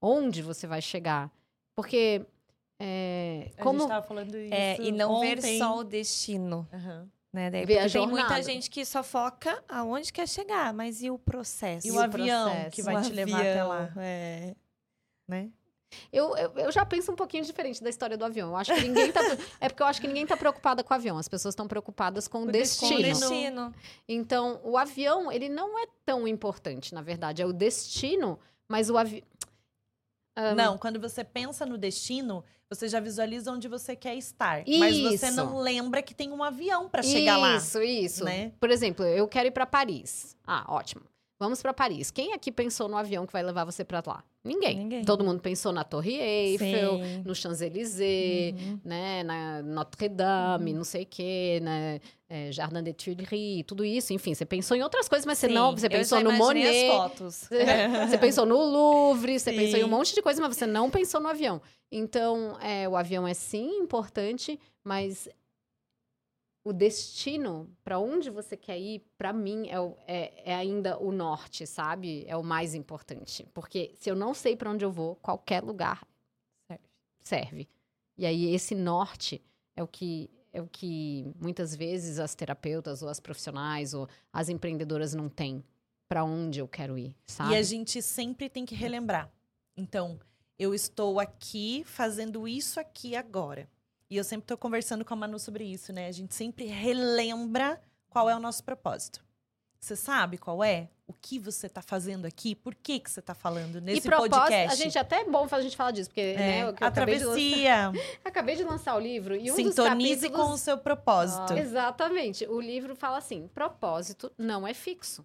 Onde você vai chegar? Porque é, A como gente tava falando isso É, e não ver ontem. só o destino. Aham. Né? Daí, Ver a porque tem jornada. muita gente que só foca aonde quer chegar, mas e o processo? E E o o avião processo. que vai O te levar até lá, avião, É. né? Eu, eu, eu já penso um pouquinho diferente da história do avião. Eu acho que ninguém tá. é porque eu acho que ninguém tá preocupada com o avião. As pessoas estão preocupadas com o. Com destino. destino. Então, o avião, ele não é tão importante, na verdade. É o destino, mas o avião. Não, quando você pensa no destino, você já visualiza onde você quer estar. Mas você Isso. não lembra que tem um avião para chegar lá. Isso, isso. né? Por exemplo, eu quero ir para Paris. Ah, ótimo. Vamos para Paris. Quem aqui pensou no avião que vai levar você para lá? Ninguém. Ninguém. Todo mundo pensou na Torre Eiffel, Sim. no Champs-Élysées, Uhum. né, na Notre Dame, não sei o quê, né, é, Jardin des Tuileries, tudo isso. Enfim, você pensou em outras coisas, mas você Sim, não, você pensou no Monet. as fotos. Você pensou no Louvre, você pensou em um Sim. monte de coisa, mas você não pensou no avião. Então, é, o avião é sim importante, mas o destino, para onde você quer ir, para mim, é, o- é- é ainda o norte, sabe? É o mais importante. Porque se eu não sei para onde eu vou, qualquer lugar Serve. serve. E aí, esse norte é o que. É o que muitas vezes as terapeutas ou as profissionais ou as empreendedoras não têm para onde eu quero ir, sabe? E a gente sempre tem que relembrar. Então, eu estou aqui fazendo isso aqui agora. E eu sempre estou conversando com a Manu sobre isso, né? A gente sempre relembra qual é o nosso propósito. Você sabe qual é? O que você está fazendo aqui? Por que, que você está falando nesse e podcast? a gente até é bom a gente falar disso, porque É, né, eu, que eu a acabei, de lançar, travessia. acabei de lançar o livro e um Sintonize dos capítulos... com o seu propósito. Exatamente. O livro fala assim: propósito não é fixo.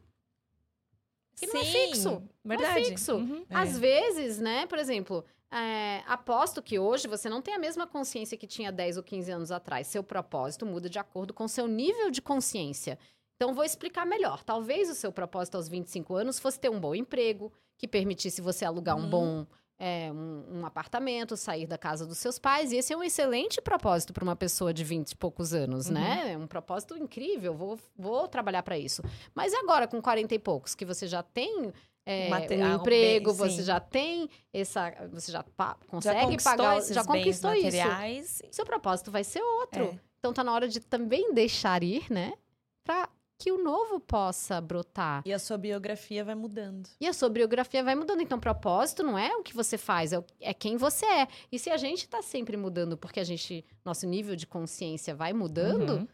Que não é Sim, fixo. Verdade. Não é fixo. Uhum. É. Às vezes, né, por exemplo, é, aposto que hoje você não tem a mesma consciência que tinha 10 ou 15 anos atrás. Seu propósito muda de acordo com seu nível de consciência. Então, vou explicar melhor. Talvez o seu propósito aos 25 anos fosse ter um bom emprego, que permitisse você alugar um Uhum. bom é, um, um apartamento, sair da casa dos seus pais. E esse é um excelente propósito para uma pessoa de 20 e poucos anos, né? É um propósito incrível. Vou, vou trabalhar para isso. Mas agora, com 40 e poucos, que você já tem é, um emprego, você já tem essa. Você já Já consegue conquistou pagar. Já conquistou isso. materiais. Seu propósito vai ser outro. É. Então tá na hora de também deixar ir, né? Pra que o novo possa brotar. E a sua biografia vai mudando. E a sua biografia vai mudando. Então, propósito não é o que você faz, é, o- é quem você é. E se a gente tá sempre mudando porque a gente, nosso nível de consciência vai mudando, Uhum.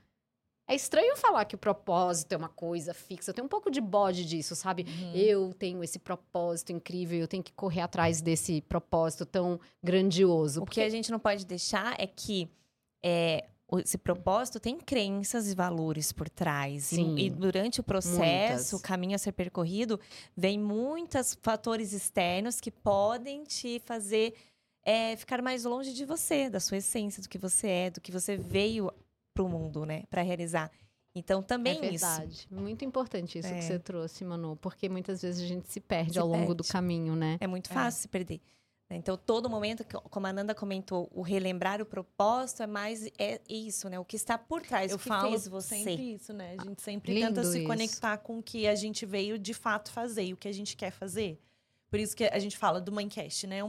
É estranho falar que o propósito é uma coisa fixa. Eu tenho um pouco de bode disso, sabe? Uhum. Eu tenho esse propósito incrível, eu tenho que correr atrás desse propósito tão grandioso. O que a gente não pode deixar é que é, esse propósito tem crenças e valores por trás. E- Sim. E, durante o processo, Muitas. o caminho a ser percorrido, vem muitos fatores externos que podem te fazer é, ficar mais longe de você, da sua essência, do que você é, do que você veio pro mundo, né, para realizar. Então também é isso. verdade. Muito importante isso É. que você trouxe, Manu, porque muitas vezes a gente se perde Se ao longo do perde. caminho, né? É muito É. fácil se perder. Então, todo momento, que- como a Nanda comentou, o relembrar o propósito é mais é isso, né? O que está por trás, Eu o que falo fez você. sempre isso, né? A gente sempre Lindo tenta se isso. conectar com o que a gente veio de fato fazer e o que a gente quer fazer. Por isso que a gente fala do Mindcast, né? É é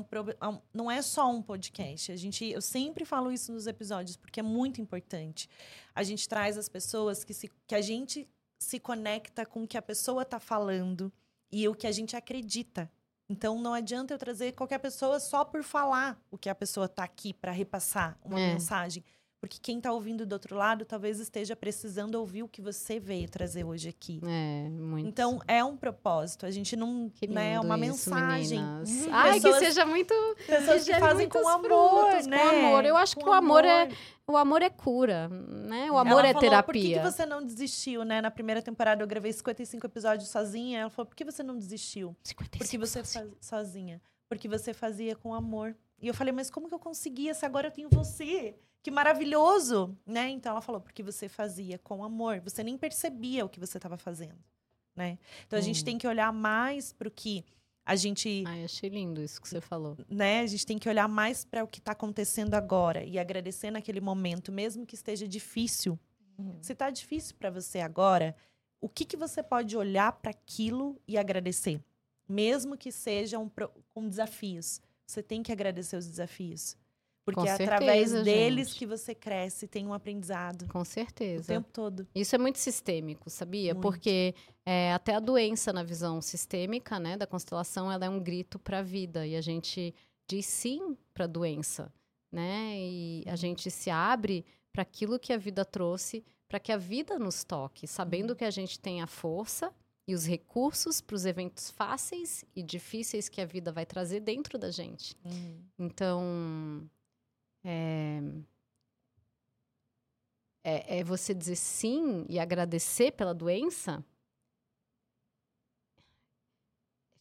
um- não é só um podcast. A gente, eu sempre falo isso nos episódios porque é muito importante. A gente traz as pessoas que, se, que a gente se conecta com o que a pessoa está falando e o que a gente acredita. Então não adianta eu trazer qualquer pessoa só por falar o que a pessoa está aqui para repassar uma É. mensagem. Porque quem está ouvindo do outro lado talvez esteja precisando ouvir o que você veio trazer hoje aqui. É, muito. Então, é um propósito. A gente não. que né, é uma isso, mensagem. meninas. Uhum. Ai, Pessoas- que seja muito. Pessoas que fazem com amor, frutos, com né? amor. Eu acho Com que o amor é- O amor é cura, né? O amor Ela é falou, terapia. Por que, que você não desistiu, né? Na primeira temporada eu gravei 55 episódios sozinha. Ela falou: por que você não desistiu? Porque você faz sozinha. Porque você fazia com amor. E eu falei, mas como que eu conseguia se agora eu tenho você? Que maravilhoso, né? Então ela falou, porque você fazia com amor. Você nem percebia o que você estava fazendo, né? Então a gente Hum. tem que olhar mais para o que a gente, Ai, achei lindo isso que você falou. né? A gente tem que olhar mais para o que está acontecendo agora e agradecer naquele momento, mesmo que esteja difícil. Uhum. Se tá difícil para você agora, o que, que você pode olhar para aquilo e agradecer? Mesmo que sejam pro- com desafios. Você tem que agradecer os desafios. Porque Com é através certeza, deles gente. que você cresce, tem um aprendizado. Com O certeza. tempo todo. Isso é muito sistêmico, sabia? Muito. Porque é, até a doença na visão sistêmica, né, da constelação, ela é um grito para a vida e a gente diz sim para a doença, né? E a gente se abre para aquilo que a vida trouxe, para que a vida nos toque, sabendo que a gente tem a força e os recursos para os eventos fáceis e difíceis que a vida vai trazer dentro da gente. Então, é, é, é você dizer sim e agradecer pela doença.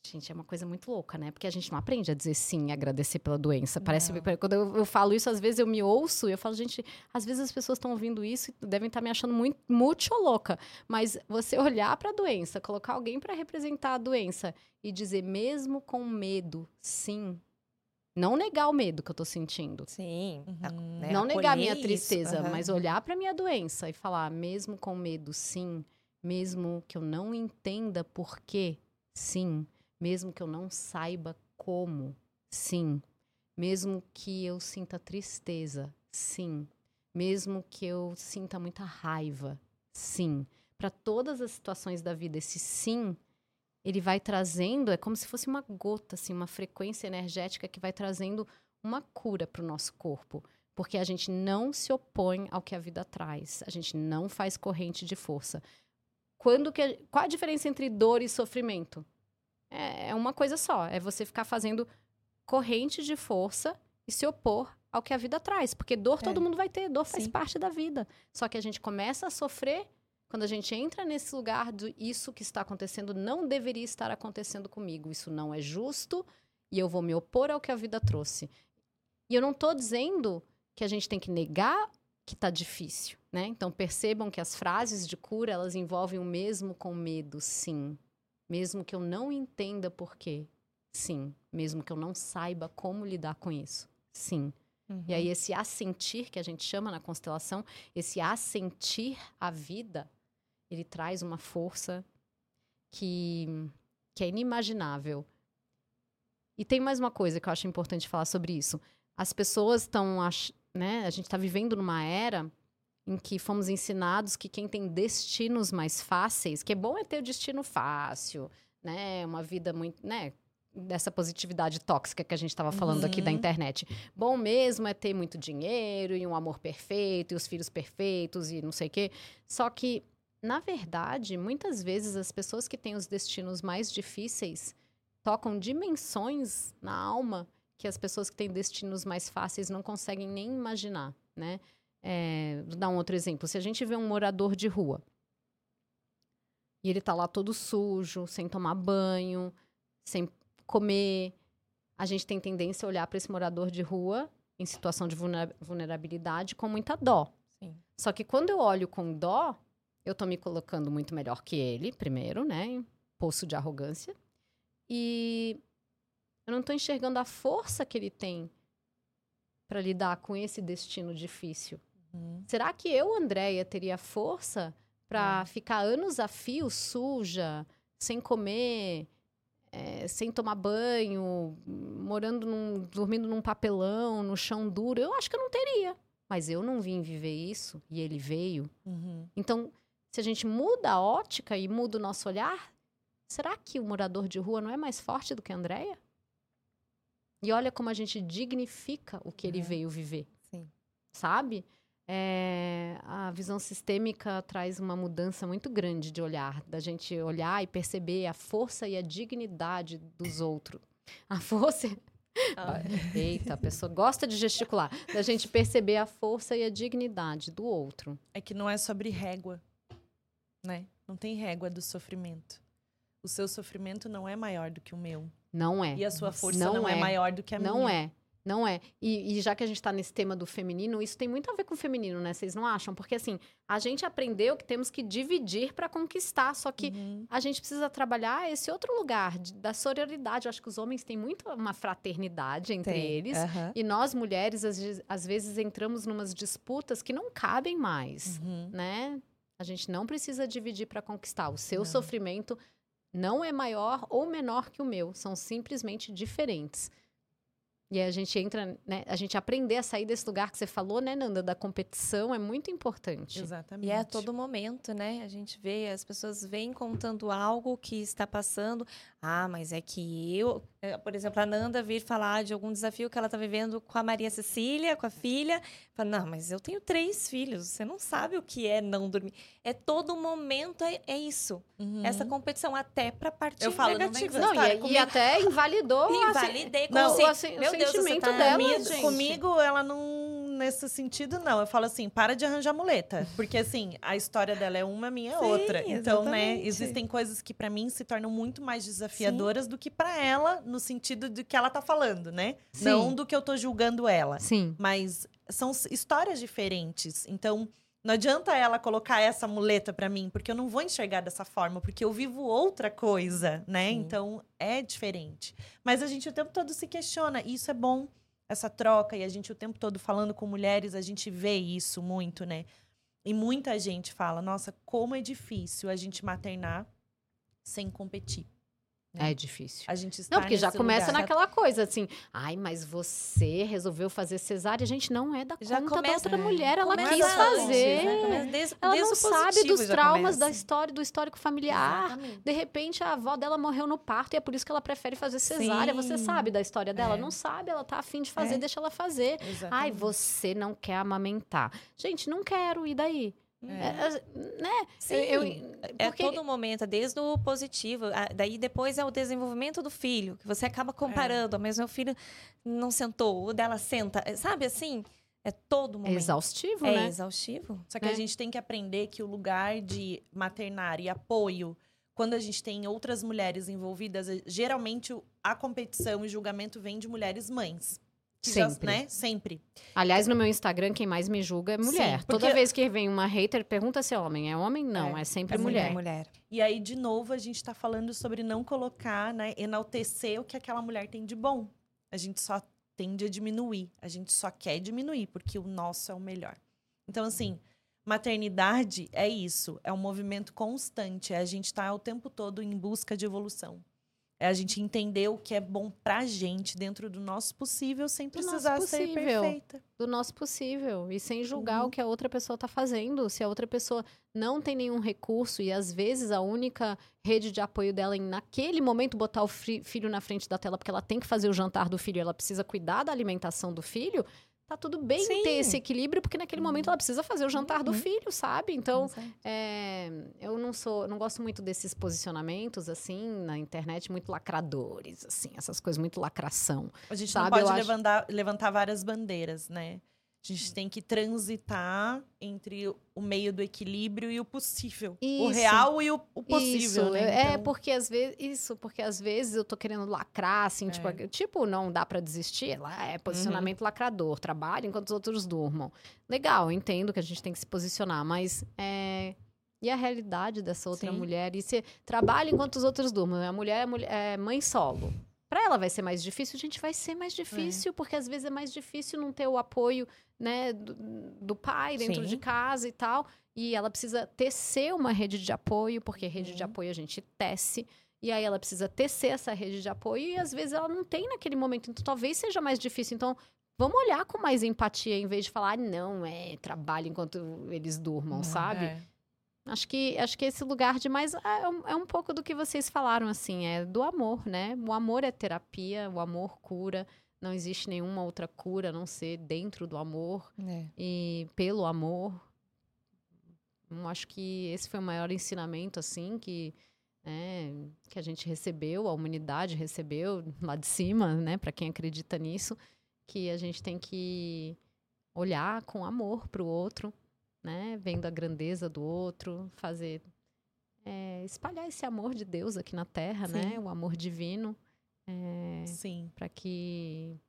Gente, é uma coisa muito louca, né? Porque a gente não aprende a dizer sim e agradecer pela doença. Parece Não. quando eu, eu falo isso, às vezes eu me ouço e eu falo, gente, às vezes as pessoas estão ouvindo isso e devem estar me achando muito, muito louca. Mas você olhar para a doença, colocar alguém para representar a doença e dizer, mesmo com medo, sim. Não negar o medo que eu tô sentindo. Sim. Uhum. né, Não negar a minha isso, tristeza, aham. mas olhar para minha doença e falar, mesmo com medo, sim. Mesmo que eu não entenda por quê, sim. Mesmo que eu não saiba como, sim. Mesmo que eu sinta tristeza, sim. Mesmo que eu sinta muita raiva, sim. Para todas as situações da vida, esse sim, ele vai trazendo, é como se fosse uma gota, assim, uma frequência energética que vai trazendo uma cura para o nosso corpo. Porque a gente não se opõe ao que a vida traz. A gente não faz corrente de força. Quando que, qual a diferença entre dor e sofrimento? É, é uma coisa só. É você ficar fazendo corrente de força e se opor ao que a vida traz. Porque dor É. todo mundo vai ter. Dor faz Sim. parte da vida. Só que a gente começa a sofrer quando a gente entra nesse lugar do isso que está acontecendo não deveria estar acontecendo comigo. Isso não é justo e eu vou me opor ao que a vida trouxe. E eu não estou dizendo que a gente tem que negar que está difícil, né? Então percebam que as frases de cura elas envolvem o mesmo com medo, sim. Mesmo que eu não entenda por quê, sim. Mesmo que eu não saiba como lidar com isso, sim. E aí esse assentir que a gente chama na constelação, esse assentir a vida, ele traz uma força que, que é inimaginável. E tem mais uma coisa que eu acho importante falar sobre isso. As pessoas estão, né? A gente está vivendo numa era em que fomos ensinados que quem tem destinos mais fáceis, que é bom é ter o destino fácil, né? Uma vida muito, né? Dessa positividade tóxica que a gente estava falando aqui da Uhum. internet. Bom mesmo é ter muito dinheiro e um amor perfeito e os filhos perfeitos e não sei o quê. Só que, na verdade, muitas vezes as pessoas que têm os destinos mais difíceis tocam dimensões na alma que as pessoas que têm destinos mais fáceis não conseguem nem imaginar, né? É, vou dar um outro exemplo. Se a gente vê um morador de rua e ele tá lá todo sujo, sem tomar banho, sem comer, a gente tem tendência a olhar para esse morador de rua em situação de vulnera- vulnerabilidade com muita dó. Sim. Só que quando eu olho com dó, eu tô me colocando muito melhor que ele, primeiro, né? em Poço de arrogância. E eu não tô enxergando a força que ele tem para lidar com esse destino difícil. Uhum. Será que eu, Andréia, teria força para ficar anos a fio suja, sem comer, é, sem tomar banho, morando num, dormindo num papelão, no chão duro? Eu acho que eu não teria. Mas eu não vim viver isso e ele veio. Uhum. Então, se a gente muda a ótica e muda o nosso olhar, será que o morador de rua não é mais forte do que a Andréia? E olha como a gente dignifica o que ele Uhum. veio viver Sim. sabe? É, a visão sistêmica traz uma mudança muito grande de olhar, da gente olhar e perceber a força e a dignidade dos outros. A força. Ah. Eita, a pessoa gosta de gesticular. Da gente perceber a força e a dignidade do outro. É que não é sobre régua, né? Não tem régua do sofrimento. O seu sofrimento não é maior do que o meu. Não é. E a sua força Não não, é. é. maior do que a minha. Não é. Não é. E, e já que a gente tá nesse tema do feminino, isso tem muito a ver com o feminino, né? Vocês não acham? Porque assim, a gente aprendeu que temos que dividir para conquistar, só que Uhum. a gente precisa trabalhar esse outro lugar de- da sororidade. Eu acho que os homens têm muito uma fraternidade entre Tem. eles. Aham. E nós, mulheres, às, vezes- às vezes entramos numas disputas que não cabem mais, Uhum. né? A gente não precisa dividir para conquistar. O seu Não. sofrimento não é maior ou menor que o meu, são simplesmente diferentes. E aí a gente entra, né? A gente aprender a sair desse lugar que você falou, né, Nanda, da competição é muito importante. Exatamente. E é a todo momento, né? A gente vê, as pessoas vêm contando algo que está passando. Ah, mas é que eu, eh, por exemplo, a Nanda vir falar de algum desafio que ela está vivendo com a Maria Cecília, com a filha. Fala, não, mas eu tenho três filhos, você não sabe o que é não dormir. É todo momento, é, é isso. Uhum. Essa competição, até para parte Eu falo, não com negativa. essa Não, e, e até invalidou assim, Invalidei como Não, assim, o meu Deus, sentimento tá dela, Comigo, comigo, ela não. Nesse sentido, não. Eu falo assim, para de arranjar muleta. Porque, assim, a história dela é uma, a minha é Sim, outra. Então, né, exatamente. existem coisas que pra mim se tornam muito mais desafiadoras do que pra ela, no sentido de que ela tá falando, né? Sim. Não do que eu tô julgando ela. Sim. Mas são histórias diferentes. Então, não adianta ela colocar essa muleta pra mim, porque eu não vou enxergar dessa forma, porque eu vivo outra coisa, né? Sim. Então, é diferente. Mas a gente o tempo todo se questiona, e isso é bom, essa troca, e a gente o tempo todo falando com mulheres, a gente vê isso muito, né? E muita gente fala, nossa, como é difícil a gente maternar sem competir. É difícil. A gente está Não, porque já começa lugar. naquela coisa assim, ai, mas você resolveu fazer cesárea, a gente não é da Já conta da começa- outra mulher, ela Começa quis antes, fazer. né? Começa desde- Ela não sabe dos traumas da história, do histórico familiar. Exatamente. De repente, a avó dela morreu no parto e é por isso que ela prefere fazer cesárea. Você Sim. sabe da história dela? É. Não sabe, ela tá afim de fazer, É. deixa ela fazer. Ai, Exatamente. você não quer amamentar. Gente, não quero, e daí? É. É, né? Sim, Eu- eu- é porque- todo momento, é desde o positivo. Daí depois é o desenvolvimento do filho, que você acaba comparando. Mas meu filho não sentou, o dela senta. é, Sabe assim? É todo É momento. exaustivo, É né? exaustivo. Só que a gente tem que aprender que o lugar de maternar e apoio, quando a gente tem outras mulheres envolvidas, geralmente a competição e o julgamento vem de mulheres mães. Já- Sempre. né? Sempre. Aliás, no meu Instagram, quem mais me julga é mulher. Sim, Toda vez que vem uma hater, pergunta se é homem. É homem? Não, é, sempre é mulher. mulher. E aí, de novo, a gente tá falando sobre não colocar, né? Enaltecer o que aquela mulher tem de bom. A gente só tende a diminuir. A gente só quer diminuir, porque o nosso é o melhor. Então, assim, maternidade é isso. É um movimento constante. É a gente estar o tempo todo em busca de evolução. É a gente entender o que é bom pra gente dentro do nosso possível, sem Do precisar ser possível. perfeita. Do nosso possível. E sem julgar Uhum. o que a outra pessoa tá fazendo. Se a outra pessoa não tem nenhum recurso e às vezes a única rede de apoio dela em naquele momento botar o fi- filho na frente da tela porque ela tem que fazer o jantar do filho, ela precisa cuidar da alimentação do filho, tá tudo bem Sim. ter esse equilíbrio porque naquele momento ela precisa fazer o jantar do Uhum. filho, sabe? Então. É, eu não sou, não gosto muito desses posicionamentos assim na internet muito lacradores, assim, essas coisas muito lacração. A gente Sabe, não pode levantar, levantar várias bandeiras, né? A gente tem que transitar entre o- o meio do equilíbrio e o possível. O Isso. real e o, o possível, isso, né? é Então, porque às vezes isso, porque às vezes eu tô querendo lacrar assim, tipo, É. tipo, não dá pra desistir, lá é Uhum. posicionamento lacrador, trabalho enquanto os outros durmam. Legal, entendo que a gente tem que se posicionar, mas é e a realidade dessa outra Sim. mulher? E se trabalha enquanto os outros durmam? A mulher é, mulher- é mãe solo. Pra ela vai ser mais difícil, gente, vai ser mais difícil, porque às vezes é mais difícil não ter o apoio, né, do, do pai dentro Sim. de casa e tal. E ela precisa tecer uma rede de apoio, porque rede de Uhum. apoio a gente tece. E aí ela precisa tecer essa rede de apoio e às vezes ela não tem naquele momento. Então talvez seja mais difícil. Então vamos olhar com mais empatia em vez de falar, ah, não, é trabalho enquanto eles durmam, sabe? é. Acho que, acho que esse lugar de mais. É um, é um pouco do que vocês falaram, assim, é do amor, né? O amor é terapia, o amor cura. Não existe nenhuma outra cura a não ser dentro do amor É. e pelo amor. Eu acho que esse foi o maior ensinamento, assim, que, né, que a gente recebeu, a humanidade recebeu lá de cima, né? Para quem acredita nisso, que a gente tem que olhar com amor para o outro, né? Vendo a grandeza do outro, fazer é, espalhar esse amor de Deus aqui na Terra, né? Sim. O amor divino, é, Sim. para que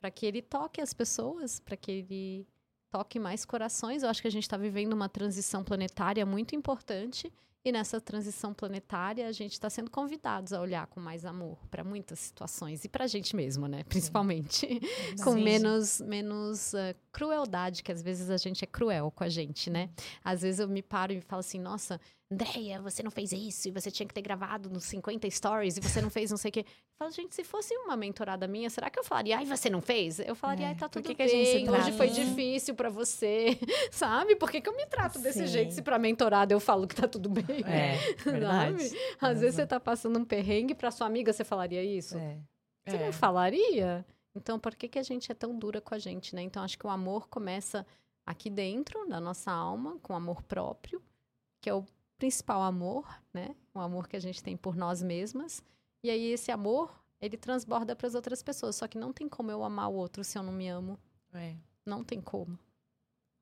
para que ele toque as pessoas, para que ele toque mais corações. Eu acho que a gente está vivendo uma transição planetária muito importante. E nessa transição planetária, a gente está sendo convidados a olhar com mais amor para muitas situações. E para a gente mesmo, né? Principalmente com menos, menos eh, crueldade, que às vezes a gente é cruel com a gente, né? Às vezes eu me paro e falo assim, nossa, Andréia, você não fez isso, e você tinha que ter gravado nos 50 stories, e você não fez não sei o quê. Eu falo, gente, se fosse uma mentorada minha, será que eu falaria, ai, você não fez? Eu falaria, É, ai, tá tudo que que a gente se bem, hoje foi trata? difícil pra você, sabe? Por que, que eu me trato desse Sim. jeito se pra mentorada eu falo que tá tudo bem? É, verdade. Sabe? Às vezes você tá passando um perrengue pra sua amiga, você falaria isso? É. Você É. não falaria? Então, por que, que a gente é tão dura com a gente, né? Então, acho que o amor começa aqui dentro da nossa alma, com amor próprio, que é o principal amor, né? O amor que a gente tem por nós mesmas. E aí, esse amor, ele transborda para as outras pessoas. Só que não tem como eu amar o outro se eu não me amo. É. Não tem como.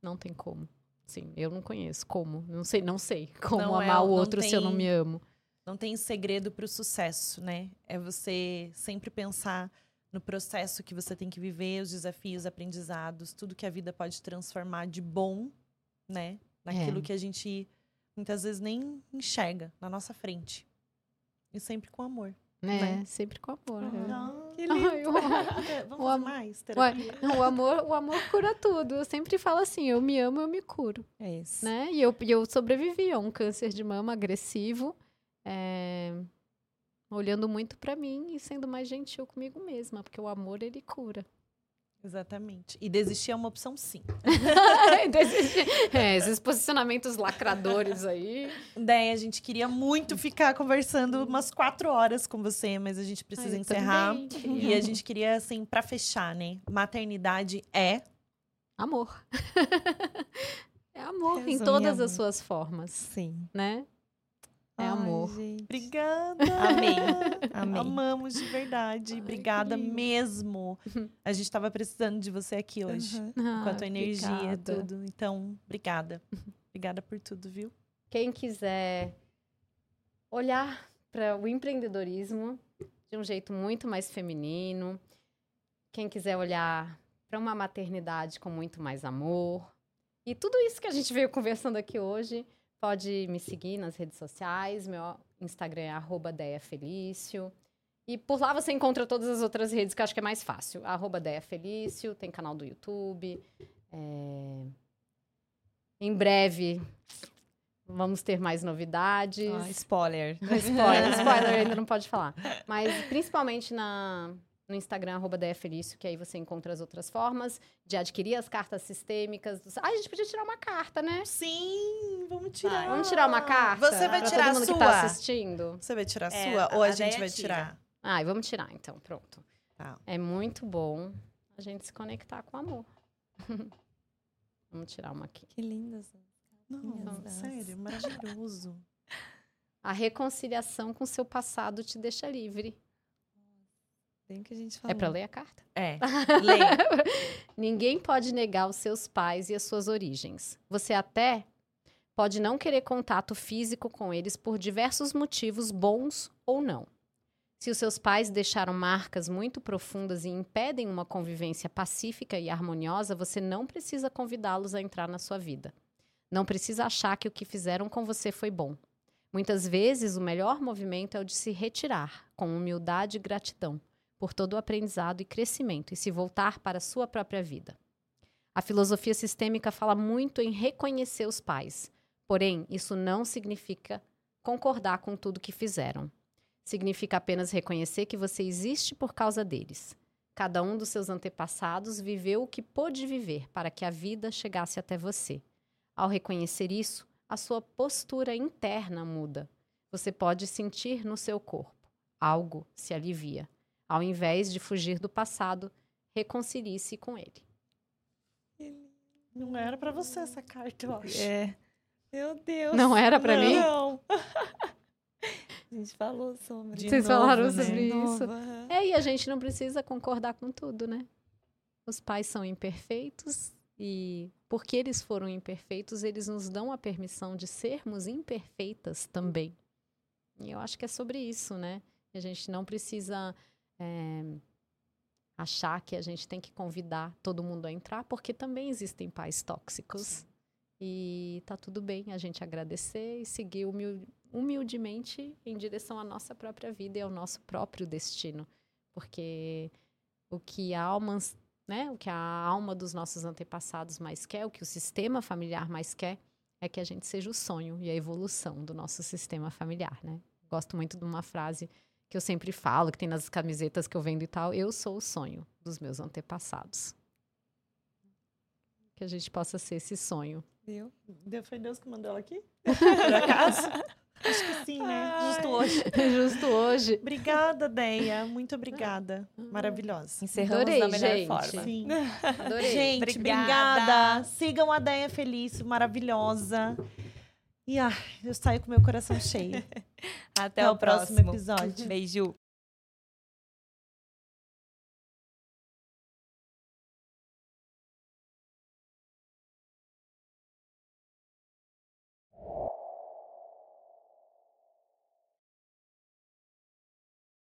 Não tem como. Sim, eu não conheço como. Não sei, não sei como Não é- amar o não outro se eu não tem- me amo. Não tem segredo para o sucesso, né? É você sempre pensar no processo que você tem que viver, os desafios, aprendizados, tudo que a vida pode transformar de bom, né? Naquilo É. que a gente muitas vezes nem enxerga na nossa frente. E sempre com amor. Né? Né? Sempre com amor. Ah, que Ai, o- Vamos o am- mais terapia? não, o amor, o amor cura tudo. Eu sempre falo assim, eu me amo, eu me curo, É isso. né? E eu, eu sobrevivi a um câncer de mama agressivo, é, olhando muito pra mim e sendo mais gentil comigo mesma, porque o amor ele cura. Exatamente. E desistir é uma opção sim. É, esses posicionamentos lacradores aí. Daí a gente queria muito ficar conversando umas quatro horas com você, mas a gente precisa Ai, eu encerrar. também E a gente queria, assim, pra fechar, né? Maternidade é. Amor. é amor em todas as amor. suas formas, Sim. né? É Ai, amor. gente. Obrigada! Amei. Amei. Amamos de verdade. Ai, Obrigada que lindo. mesmo. A gente tava precisando de você aqui hoje. Uhum. Com a Ah, tua energia e obrigada. tudo. Então, obrigada. Obrigada por tudo, viu? Quem quiser olhar para o empreendedorismo de um jeito muito mais feminino, quem quiser olhar para uma maternidade com muito mais amor, e tudo isso que a gente veio conversando aqui hoje, pode me seguir nas redes sociais, meu Instagram é arroba Deia Felício. E por lá você encontra todas as outras redes que eu acho que é mais fácil. Arroba Deia Felício, tem canal do YouTube. é, Em breve vamos ter mais novidades. Ah, spoiler. Spoiler, spoiler ainda não pode falar. Mas principalmente na, no Instagram, arroba Felício, que aí você encontra as outras formas de adquirir as cartas sistêmicas. Ah, a gente podia tirar uma carta, né? Sim, vamos tirar. Vamos tirar uma carta? Você vai pra tirar todo a mundo sua? que tá assistindo? Você vai tirar a É, sua ou a, a gente vai tira. tirar? Ai, vamos tirar então, pronto. Tá. É muito bom a gente se conectar com o amor. vamos tirar uma aqui. Que lindas. Não, sério, maravilhoso. A reconciliação com seu passado te deixa livre. Bem que a gente falou. É pra ler a carta? É. Ninguém pode negar os seus pais e as suas origens. Você até pode não querer contato físico com eles por diversos motivos, bons ou não. Se os seus pais deixaram marcas muito profundas e impedem uma convivência pacífica e harmoniosa, você não precisa convidá-los a entrar na sua vida. Não precisa achar que o que fizeram com você foi bom. Muitas vezes, o melhor movimento é o de se retirar, com humildade e gratidão, por todo o aprendizado e crescimento e se voltar para a sua própria vida. A filosofia sistêmica fala muito em reconhecer os pais, porém, isso não significa concordar com tudo que fizeram. Significa apenas reconhecer que você existe por causa deles. Cada um dos seus antepassados viveu o que pôde viver para que a vida chegasse até você. Ao reconhecer isso, a sua postura interna muda. Você pode sentir no seu corpo. Algo se alivia. Ao invés de fugir do passado, reconcilie-se com ele. Não era pra você essa carta, eu acho. É. Meu Deus. Não era pra mim? Não. A gente falou sobre. De Vocês novo, falaram né? sobre De novo, isso. É, e a gente não precisa concordar com tudo, né? Os pais são imperfeitos e porque eles foram imperfeitos, eles nos dão a permissão de sermos imperfeitas também. E eu acho que é sobre isso, né? A gente não precisa é, achar que a gente tem que convidar todo mundo a entrar, porque também existem pais tóxicos. E tá tudo bem a gente agradecer e seguir humil- humildemente em direção à nossa própria vida e ao nosso próprio destino. Porque o que almas né? O que a alma dos nossos antepassados mais quer, o que o sistema familiar mais quer, é que a gente seja o sonho e a evolução do nosso sistema familiar, né? Gosto muito de uma frase que eu sempre falo, que tem nas camisetas que eu vendo e tal. Eu sou o sonho dos meus antepassados. Que a gente possa ser esse sonho. Viu? Foi Deus que mandou ela aqui? Por acaso? Acho que sim, né? Justo hoje. Justo hoje. Obrigada, Deia. Muito obrigada. Maravilhosa. Encerramos Adorei, da melhor gente. forma. Sim. Adorei. Gente, Obrigada. obrigada. Sigam a Deia Feliz, maravilhosa. E ah, eu saio com meu coração cheio. Até, Até o próximo próximo episódio. Beijo.